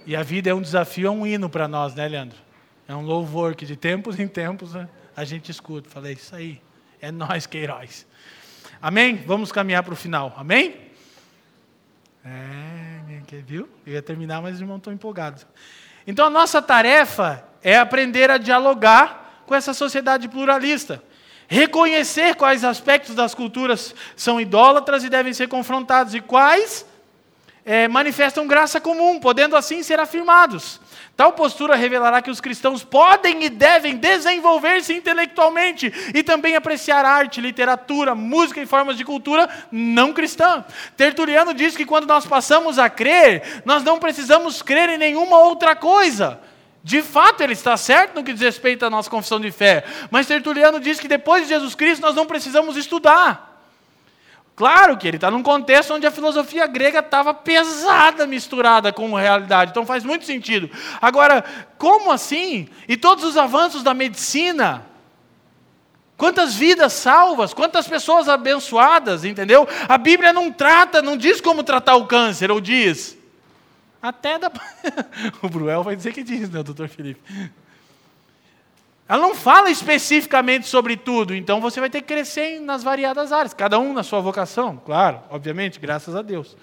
E a vida é um desafio, é um hino para nós, né, Leandro? É um louvor que de tempos em tempos né, a gente escuta. Falei, isso aí, é nós que heróis. Amém? Vamos caminhar para o final. Amém? É, viu? Eu ia terminar, mas os irmãos estão empolgados. Então a nossa tarefa é aprender a dialogar com essa sociedade pluralista. Reconhecer quais aspectos das culturas são idólatras e devem ser confrontados, e quais é, manifestam graça comum, podendo assim ser afirmados. Tal postura revelará que os cristãos podem e devem desenvolver-se intelectualmente e também apreciar arte, literatura, música e formas de cultura não cristã. Tertuliano diz que quando nós passamos a crer, nós não precisamos crer em nenhuma outra coisa. De fato, ele está certo no que diz respeito à nossa confissão de fé, mas Tertuliano diz que depois de Jesus Cristo nós não precisamos estudar. Claro que ele está num contexto onde a filosofia grega estava pesada, misturada com realidade, então faz muito sentido. Agora, como assim? E todos os avanços da medicina? Quantas vidas salvas, quantas pessoas abençoadas, entendeu? A Bíblia não trata, não diz como tratar o câncer, ou diz. Até da. o Bruel vai dizer que diz, né, doutor Felipe? Ela não fala especificamente sobre tudo, então você vai ter que crescer nas variadas áreas, cada um na sua vocação, claro, obviamente, graças a Deus.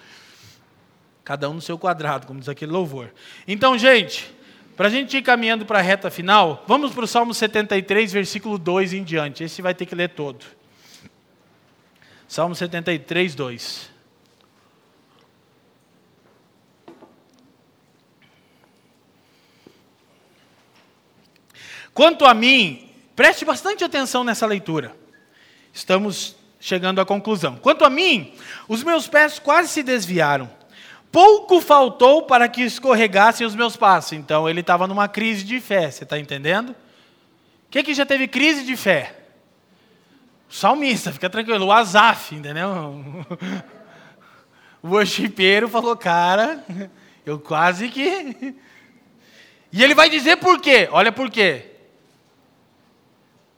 Cada um no seu quadrado, como diz aquele louvor. Então, gente, para a gente ir caminhando para a reta final, vamos para o Salmo 73, versículo 2 em diante. Esse vai ter que ler todo. Salmo 73, 2. Quanto a mim, preste bastante atenção nessa leitura. Estamos chegando à conclusão. Quanto a mim, os meus pés quase se desviaram. Pouco faltou para que escorregassem os meus passos. Então ele estava numa crise de fé, você está entendendo? Quem que já teve crise de fé? O salmista, fica tranquilo. O Azaf, entendeu? O worshipeiro falou, cara, eu quase que. E ele vai dizer por quê? Olha por quê.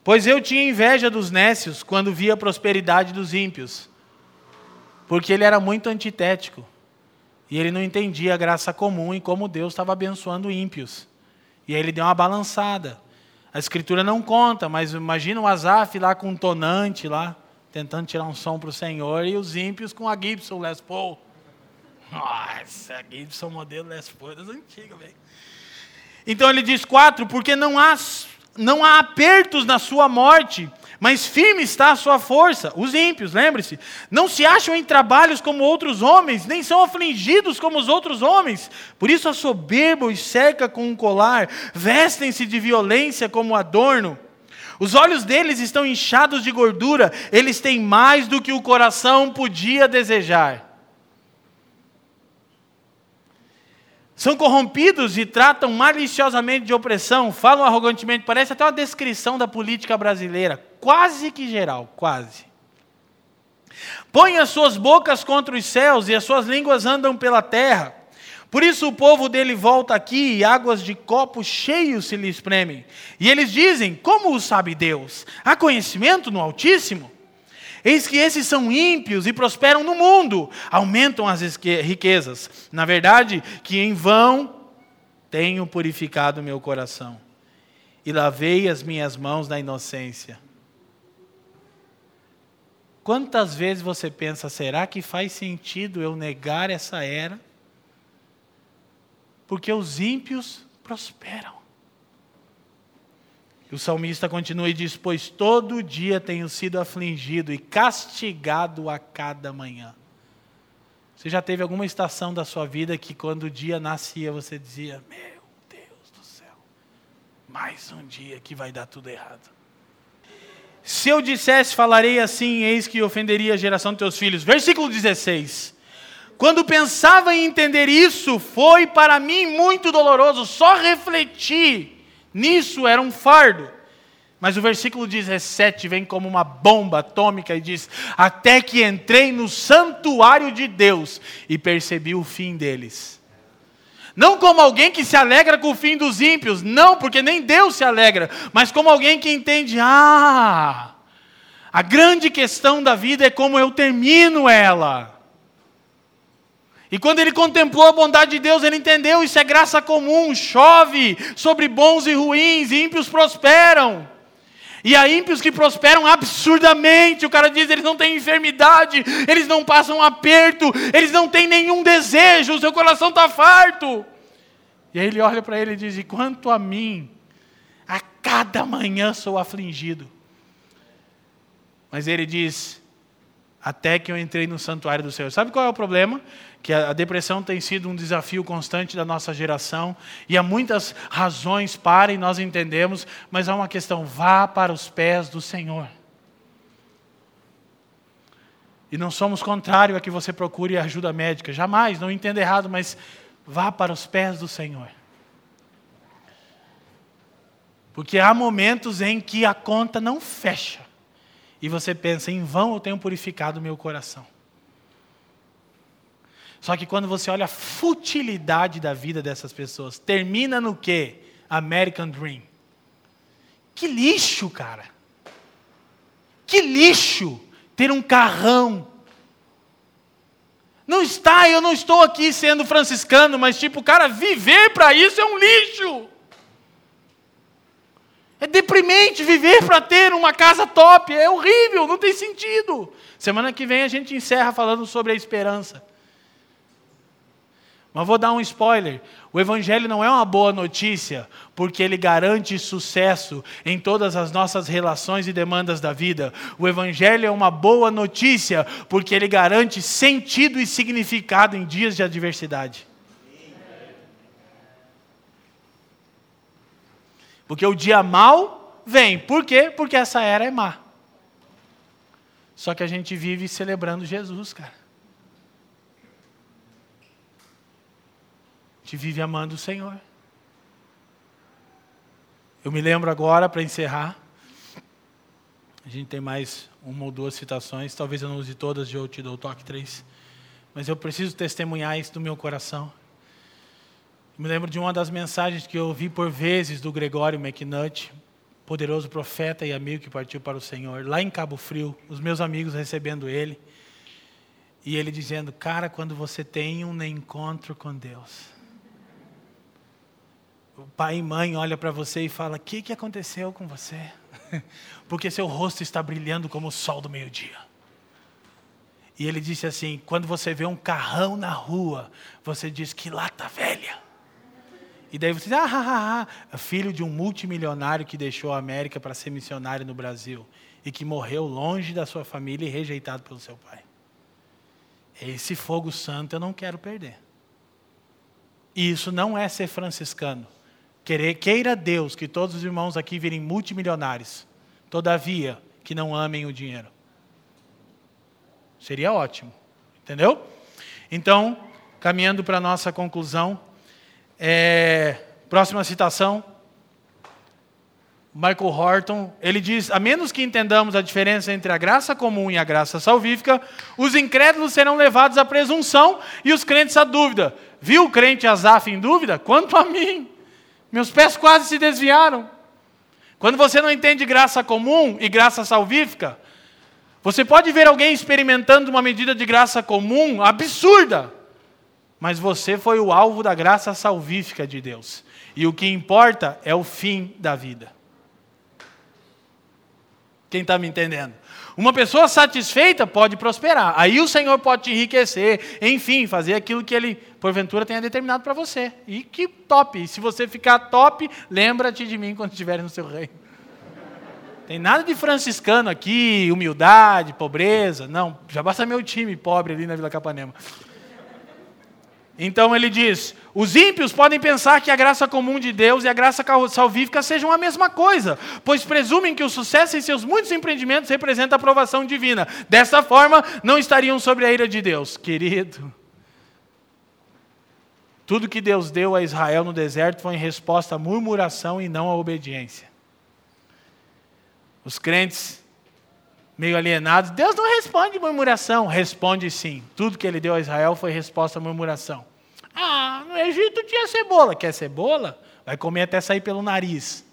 Pois eu tinha inveja dos nécios quando via a prosperidade dos ímpios, porque ele era muito antitético. E ele não entendia a graça comum e como Deus estava abençoando ímpios. E aí ele deu uma balançada. A escritura não conta, mas imagina o Azaf lá com um tonante lá, tentando tirar um som para o Senhor, e os ímpios com a Gibson Les Paul. Nossa, aqui são modelos das coisas antigas, velho. Então ele diz quatro, porque não há, não há apertos na sua morte, mas firme está a sua força. Os ímpios, lembre-se, não se acham em trabalhos como outros homens, nem são afligidos como os outros homens. Por isso a soberba os cerca com um colar, vestem-se de violência como adorno. Os olhos deles estão inchados de gordura, eles têm mais do que o coração podia desejar. São corrompidos e tratam maliciosamente de opressão, falam arrogantemente, parece até uma descrição da política brasileira, quase que geral, quase. Põem as suas bocas contra os céus e as suas línguas andam pela terra. Por isso o povo dele volta aqui e águas de copos cheios se lhe espremem. E eles dizem: Como o sabe Deus? Há conhecimento no Altíssimo? Eis que esses são ímpios e prosperam no mundo, aumentam as riquezas. Na verdade, que em vão tenho purificado meu coração e lavei as minhas mãos na inocência. Quantas vezes você pensa, será que faz sentido eu negar essa era? Porque os ímpios prosperam. E o salmista continua e diz: Pois todo dia tenho sido afligido e castigado a cada manhã. Você já teve alguma estação da sua vida que, quando o dia nascia, você dizia: Meu Deus do céu, mais um dia que vai dar tudo errado. Se eu dissesse, falarei assim, eis que ofenderia a geração de teus filhos. Versículo 16. Quando pensava em entender isso, foi para mim muito doloroso, só refletir Nisso era um fardo. Mas o versículo 17 vem como uma bomba atômica e diz: Até que entrei no santuário de Deus e percebi o fim deles. Não como alguém que se alegra com o fim dos ímpios, não, porque nem Deus se alegra, mas como alguém que entende: ah, a grande questão da vida é como eu termino ela. E quando ele contemplou a bondade de Deus, ele entendeu: isso é graça comum, chove sobre bons e ruins, e ímpios prosperam. E há ímpios que prosperam absurdamente. O cara diz: eles não têm enfermidade, eles não passam aperto, eles não têm nenhum desejo, o seu coração está farto. E aí ele olha para ele e diz: E quanto a mim, a cada manhã sou afligido. Mas ele diz: Até que eu entrei no santuário do Senhor. Sabe qual é o problema? Que a depressão tem sido um desafio constante da nossa geração e há muitas razões para e nós entendemos, mas há uma questão: vá para os pés do Senhor. E não somos contrário a que você procure ajuda médica, jamais, não entenda errado, mas vá para os pés do Senhor. Porque há momentos em que a conta não fecha e você pensa, em vão eu tenho purificado meu coração. Só que quando você olha a futilidade da vida dessas pessoas, termina no quê? American Dream. Que lixo, cara. Que lixo ter um carrão. Não está, eu não estou aqui sendo franciscano, mas tipo, cara, viver para isso é um lixo. É deprimente viver para ter uma casa top, é horrível, não tem sentido. Semana que vem a gente encerra falando sobre a esperança. Mas vou dar um spoiler: o Evangelho não é uma boa notícia, porque ele garante sucesso em todas as nossas relações e demandas da vida. O Evangelho é uma boa notícia, porque ele garante sentido e significado em dias de adversidade. Porque o dia mal vem. Por quê? Porque essa era é má. Só que a gente vive celebrando Jesus, cara. Gente vive amando o Senhor. Eu me lembro agora, para encerrar, a gente tem mais uma ou duas citações, talvez eu não use todas, eu te dou toque três, mas eu preciso testemunhar isso do meu coração. Eu me lembro de uma das mensagens que eu ouvi por vezes do Gregório McNutt, poderoso profeta e amigo que partiu para o Senhor, lá em Cabo Frio, os meus amigos recebendo ele, e ele dizendo: Cara, quando você tem um encontro com Deus, o pai e mãe olha para você e fala: "O que, que aconteceu com você?" Porque seu rosto está brilhando como o sol do meio-dia. E ele disse assim: quando você vê um carrão na rua, você diz que lata velha. E daí você diz, ah, ah, ah, filho de um multimilionário que deixou a América para ser missionário no Brasil e que morreu longe da sua família e rejeitado pelo seu pai. Esse fogo santo eu não quero perder. E isso não é ser franciscano. Queira Deus que todos os irmãos aqui virem multimilionários, todavia que não amem o dinheiro. Seria ótimo, entendeu? Então, caminhando para a nossa conclusão, é, próxima citação, Michael Horton, ele diz: a menos que entendamos a diferença entre a graça comum e a graça salvífica, os incrédulos serão levados à presunção e os crentes à dúvida. Viu o crente Azaf em dúvida? Quanto a mim, meus pés quase se desviaram. Quando você não entende graça comum e graça salvífica, você pode ver alguém experimentando uma medida de graça comum absurda, mas você foi o alvo da graça salvífica de Deus. E o que importa é o fim da vida. Quem está me entendendo? Uma pessoa satisfeita pode prosperar. Aí o Senhor pode te enriquecer, enfim, fazer aquilo que Ele, porventura, tenha determinado para você. E que top! E se você ficar top, lembra-te de mim quando estiver no seu reino. Tem nada de franciscano aqui, humildade, pobreza. Não, já basta meu time pobre ali na Vila Capanema. Então ele diz: os ímpios podem pensar que a graça comum de Deus e a graça salvífica sejam a mesma coisa, pois presumem que o sucesso em seus muitos empreendimentos representa a aprovação divina. Dessa forma, não estariam sobre a ira de Deus. Querido, tudo que Deus deu a Israel no deserto foi em resposta à murmuração e não à obediência. Os crentes meio alienados, Deus não responde murmuração, responde sim. Tudo que ele deu a Israel foi resposta à murmuração. Ah, no Egito tinha cebola. Quer cebola? Vai comer até sair pelo nariz.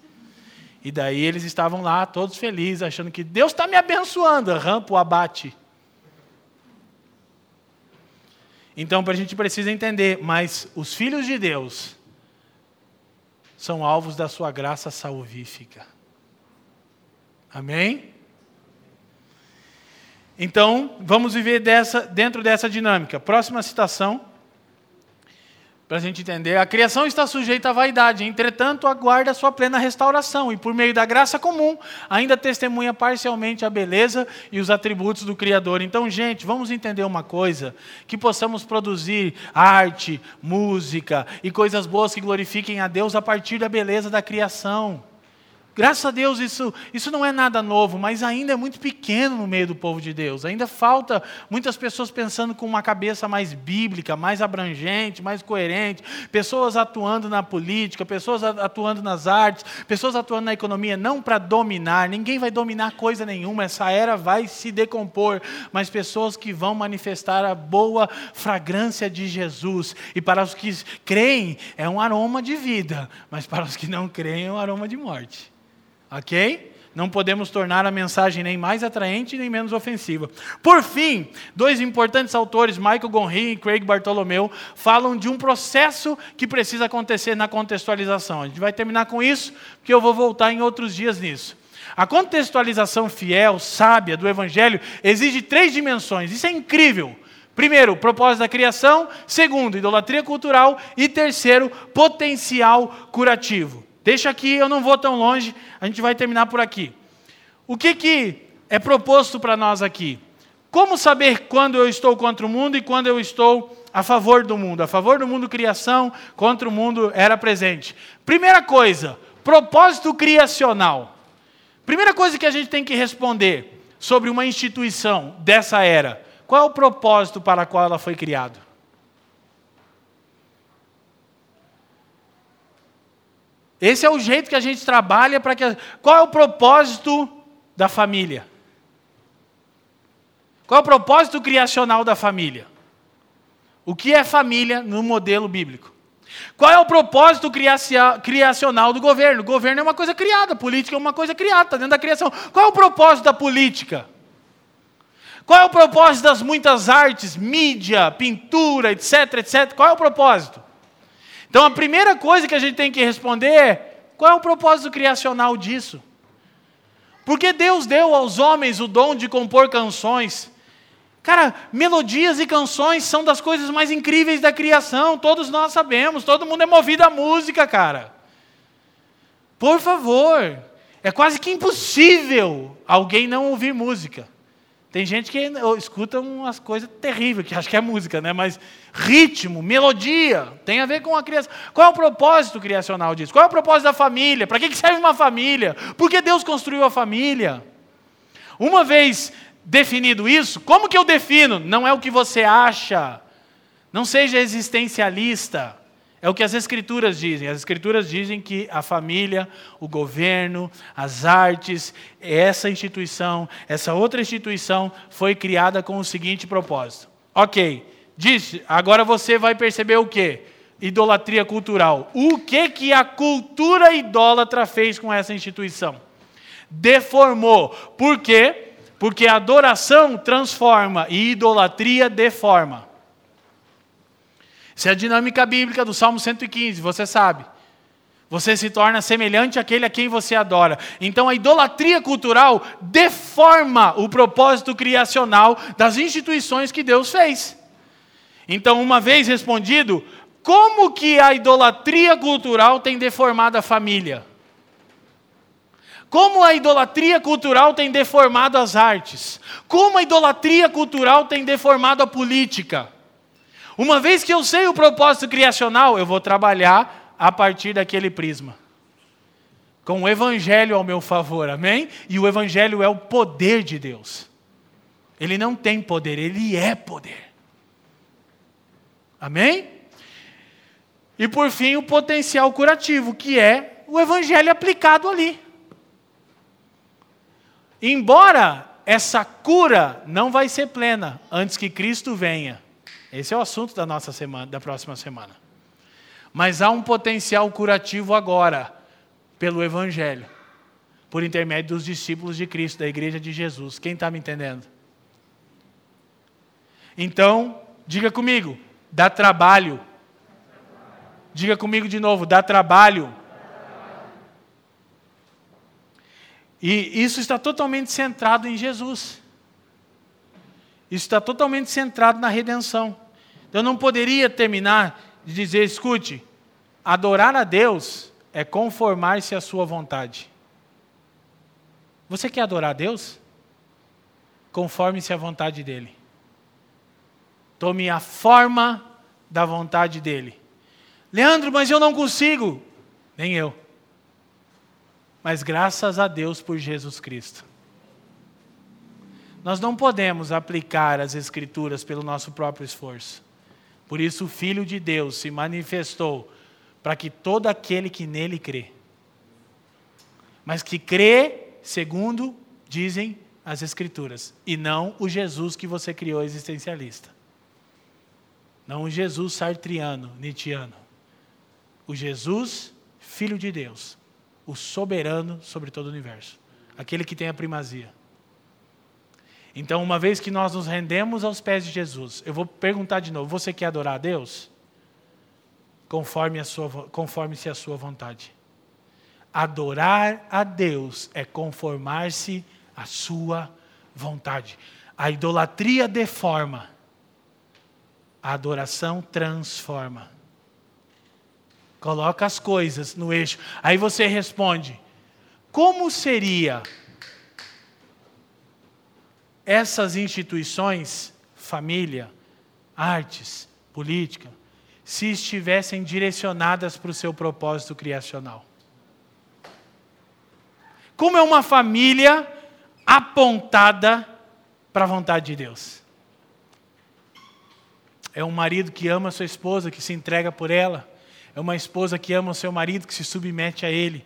E daí eles estavam lá, todos felizes, achando que Deus está me abençoando. Rampa o abate. Então, a gente precisa entender, mas os filhos de Deus são alvos da sua graça salvífica. Amém? Então, vamos viver dessa, dentro dessa dinâmica. Próxima citação para a gente entender. A criação está sujeita à vaidade, entretanto, aguarda sua plena restauração e, por meio da graça comum, ainda testemunha parcialmente a beleza e os atributos do Criador. Então, gente, vamos entender uma coisa: que possamos produzir arte, música e coisas boas que glorifiquem a Deus a partir da beleza da criação. Graças a Deus isso, isso não é nada novo, mas ainda é muito pequeno no meio do povo de Deus. Ainda falta muitas pessoas pensando com uma cabeça mais bíblica, mais abrangente, mais coerente. Pessoas atuando na política, pessoas atuando nas artes, pessoas atuando na economia, não para dominar. Ninguém vai dominar coisa nenhuma, essa era vai se decompor. Mas pessoas que vão manifestar a boa fragrância de Jesus. E para os que creem, é um aroma de vida, mas para os que não creem, é um aroma de morte. Ok? Não podemos tornar a mensagem nem mais atraente nem menos ofensiva. Por fim, dois importantes autores, Michael Gonry e Craig Bartolomeu, falam de um processo que precisa acontecer na contextualização. A gente vai terminar com isso, porque eu vou voltar em outros dias nisso. A contextualização fiel, sábia do Evangelho exige três dimensões. Isso é incrível. Primeiro, propósito da criação. Segundo, idolatria cultural. E terceiro, potencial curativo. Deixa aqui, eu não vou tão longe, a gente vai terminar por aqui. O que, que é proposto para nós aqui? Como saber quando eu estou contra o mundo e quando eu estou a favor do mundo? A favor do mundo criação, contra o mundo era presente. Primeira coisa, propósito criacional. Primeira coisa que a gente tem que responder sobre uma instituição dessa era: qual é o propósito para qual ela foi criada? Esse é o jeito que a gente trabalha para que. Qual é o propósito da família? Qual é o propósito criacional da família? O que é família no modelo bíblico? Qual é o propósito criacional do governo? O governo é uma coisa criada, a política é uma coisa criada, está dentro da criação. Qual é o propósito da política? Qual é o propósito das muitas artes, mídia, pintura, etc, etc? Qual é o propósito? Então a primeira coisa que a gente tem que responder é: qual é o propósito criacional disso? Porque Deus deu aos homens o dom de compor canções. Cara, melodias e canções são das coisas mais incríveis da criação, todos nós sabemos, todo mundo é movido à música, cara. Por favor, é quase que impossível alguém não ouvir música. Tem gente que escuta umas coisas terríveis, que acha que é música, né? Mas ritmo, melodia, tem a ver com a criação. Qual é o propósito criacional disso? Qual é o propósito da família? Para que serve uma família? Por que Deus construiu a família? Uma vez definido isso, como que eu defino? Não é o que você acha. Não seja existencialista. É o que as Escrituras dizem. As Escrituras dizem que a família, o governo, as artes, essa instituição, essa outra instituição foi criada com o seguinte propósito. Ok, disse, agora você vai perceber o que? Idolatria cultural. O que, que a cultura idólatra fez com essa instituição? Deformou. Por quê? Porque adoração transforma e idolatria deforma. Essa é a dinâmica bíblica do Salmo 115, você sabe. Você se torna semelhante àquele a quem você adora. Então a idolatria cultural deforma o propósito criacional das instituições que Deus fez. Então, uma vez respondido, como que a idolatria cultural tem deformado a família? Como a idolatria cultural tem deformado as artes? Como a idolatria cultural tem deformado a política? Uma vez que eu sei o propósito criacional, eu vou trabalhar a partir daquele prisma. Com o Evangelho ao meu favor, amém? E o Evangelho é o poder de Deus. Ele não tem poder, ele é poder. Amém? E por fim, o potencial curativo, que é o Evangelho aplicado ali. Embora essa cura não vai ser plena antes que Cristo venha. Esse é o assunto da nossa semana, da próxima semana. Mas há um potencial curativo agora pelo Evangelho, por intermédio dos discípulos de Cristo, da Igreja de Jesus. Quem está me entendendo? Então, diga comigo, dá trabalho. Diga comigo de novo, dá trabalho. E isso está totalmente centrado em Jesus. Isso está totalmente centrado na redenção. Eu não poderia terminar de dizer: escute, adorar a Deus é conformar-se à sua vontade. Você quer adorar a Deus? Conforme-se à vontade dEle. Tome a forma da vontade dEle. Leandro, mas eu não consigo. Nem eu. Mas graças a Deus por Jesus Cristo. Nós não podemos aplicar as Escrituras pelo nosso próprio esforço. Por isso, o Filho de Deus se manifestou para que todo aquele que nele crê, mas que crê segundo dizem as Escrituras, e não o Jesus que você criou existencialista. Não o Jesus sartriano, nietzschiano. O Jesus, Filho de Deus, o soberano sobre todo o universo, aquele que tem a primazia. Então, uma vez que nós nos rendemos aos pés de Jesus, eu vou perguntar de novo: você quer adorar a Deus? Conforme a sua, conforme-se a sua vontade. Adorar a Deus é conformar-se à sua vontade. A idolatria deforma, a adoração transforma. Coloca as coisas no eixo. Aí você responde: como seria essas instituições, família, artes, política, se estivessem direcionadas para o seu propósito criacional. Como é uma família apontada para a vontade de Deus? É um marido que ama a sua esposa, que se entrega por ela. É uma esposa que ama o seu marido, que se submete a ele.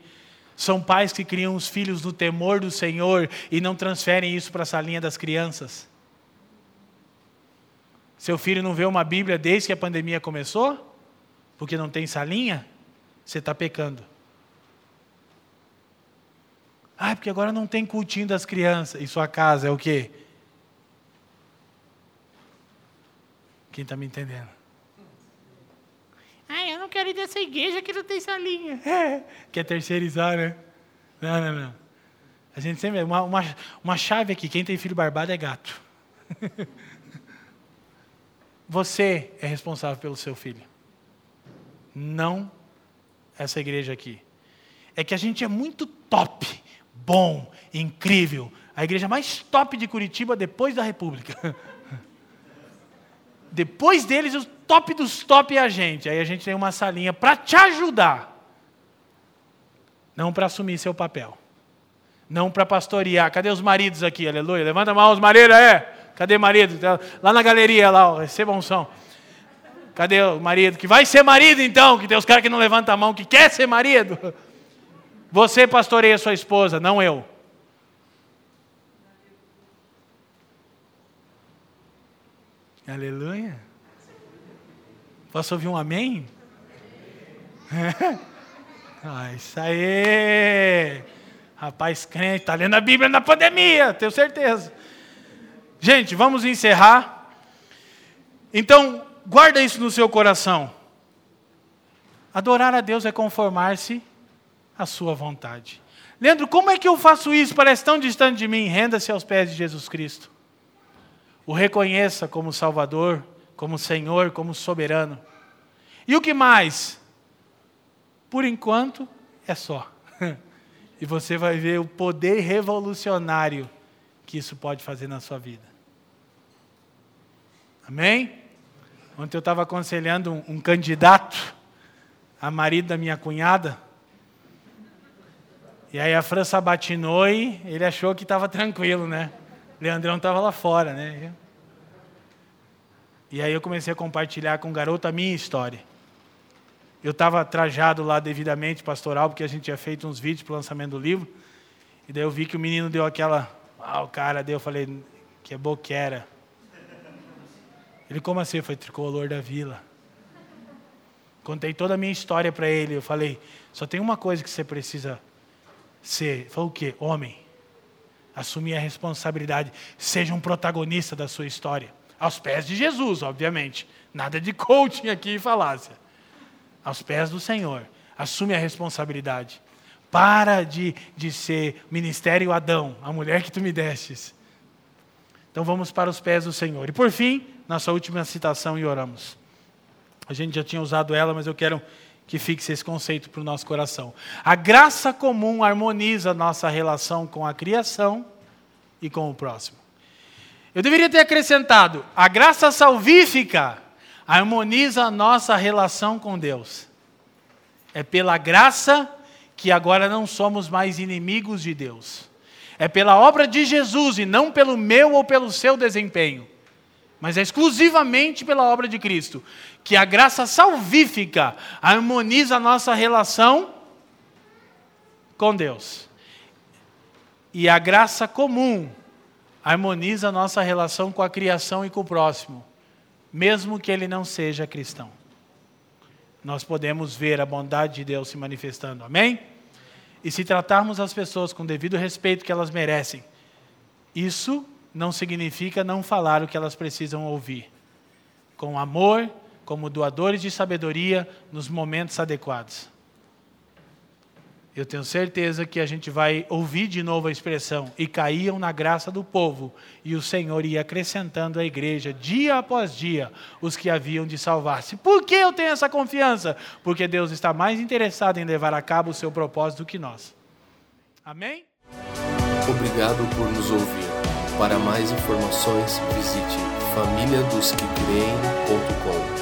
São pais que criam os filhos no temor do Senhor e não transferem isso para a salinha das crianças. Seu filho não vê uma Bíblia desde que a pandemia começou? Porque não tem salinha? Você está pecando. Ah, porque agora não tem cultinho das crianças. E sua casa é o quê? Quem está me entendendo? Ah, eu não quero ir dessa igreja que não tem salinha. É, quer terceirizar, né? Não, não, não. A gente sempre. Uma, uma, uma chave aqui: quem tem filho barbado é gato. você é responsável pelo seu filho. Não essa igreja aqui. É que a gente é muito top, bom, incrível. A igreja mais top de Curitiba depois da República. Depois deles, o top dos top é a gente. Aí a gente tem uma salinha para te ajudar. Não para assumir seu papel. Não para pastorear. Cadê os maridos aqui? Aleluia. Levanta a mão, os maridos, é. Cadê marido? Lá na galeria, lá, ó, receba som. Cadê o marido? Que vai ser marido então, que tem os caras que não levantam a mão, que quer ser marido. Você pastoreia sua esposa, não eu. Aleluia. Posso ouvir um amém? ah, isso aí. Rapaz crente, está lendo a Bíblia na pandemia, tenho certeza. Gente, vamos encerrar. Então, guarda isso no seu coração. Adorar a Deus é conformar-se à sua vontade. Leandro, como é que eu faço isso? Parece tão distante de mim. Renda-se aos pés de Jesus Cristo o reconheça como Salvador, como Senhor, como soberano. E o que mais? Por enquanto, é só. E você vai ver o poder revolucionário que isso pode fazer na sua vida. Amém? Ontem eu estava aconselhando um, um candidato a marido da minha cunhada. E aí a França batinou e ele achou que estava tranquilo, né? Leandrão estava lá fora, né? E aí eu comecei a compartilhar com o garoto a minha história. Eu estava trajado lá devidamente pastoral, porque a gente tinha feito uns vídeos para o lançamento do livro. E daí eu vi que o menino deu aquela. Ah, o cara deu, eu falei, que é boquera. Ele, como assim? Foi tricolor da vila. Contei toda a minha história para ele. Eu falei, só tem uma coisa que você precisa ser. Ele falou o quê? Homem assumir a responsabilidade, seja um protagonista da sua história. Aos pés de Jesus, obviamente. Nada de coaching aqui e falácia. Aos pés do Senhor. Assume a responsabilidade. Para de, de ser ministério Adão, a mulher que tu me destes. Então vamos para os pés do Senhor. E por fim, nossa última citação e oramos. A gente já tinha usado ela, mas eu quero que fixe esse conceito para o nosso coração. A graça comum harmoniza nossa relação com a criação e com o próximo. Eu deveria ter acrescentado: a graça salvífica harmoniza a nossa relação com Deus. É pela graça que agora não somos mais inimigos de Deus. É pela obra de Jesus e não pelo meu ou pelo seu desempenho mas é exclusivamente pela obra de Cristo, que a graça salvífica harmoniza a nossa relação com Deus. E a graça comum harmoniza a nossa relação com a criação e com o próximo, mesmo que ele não seja cristão. Nós podemos ver a bondade de Deus se manifestando, amém? E se tratarmos as pessoas com devido respeito que elas merecem, isso não significa não falar o que elas precisam ouvir. Com amor, como doadores de sabedoria nos momentos adequados. Eu tenho certeza que a gente vai ouvir de novo a expressão e caíam na graça do povo, e o Senhor ia acrescentando à igreja dia após dia os que haviam de salvar-se. Por que eu tenho essa confiança? Porque Deus está mais interessado em levar a cabo o seu propósito do que nós. Amém? Obrigado por nos ouvir. Para mais informações, visite famíliadosquecreem.com.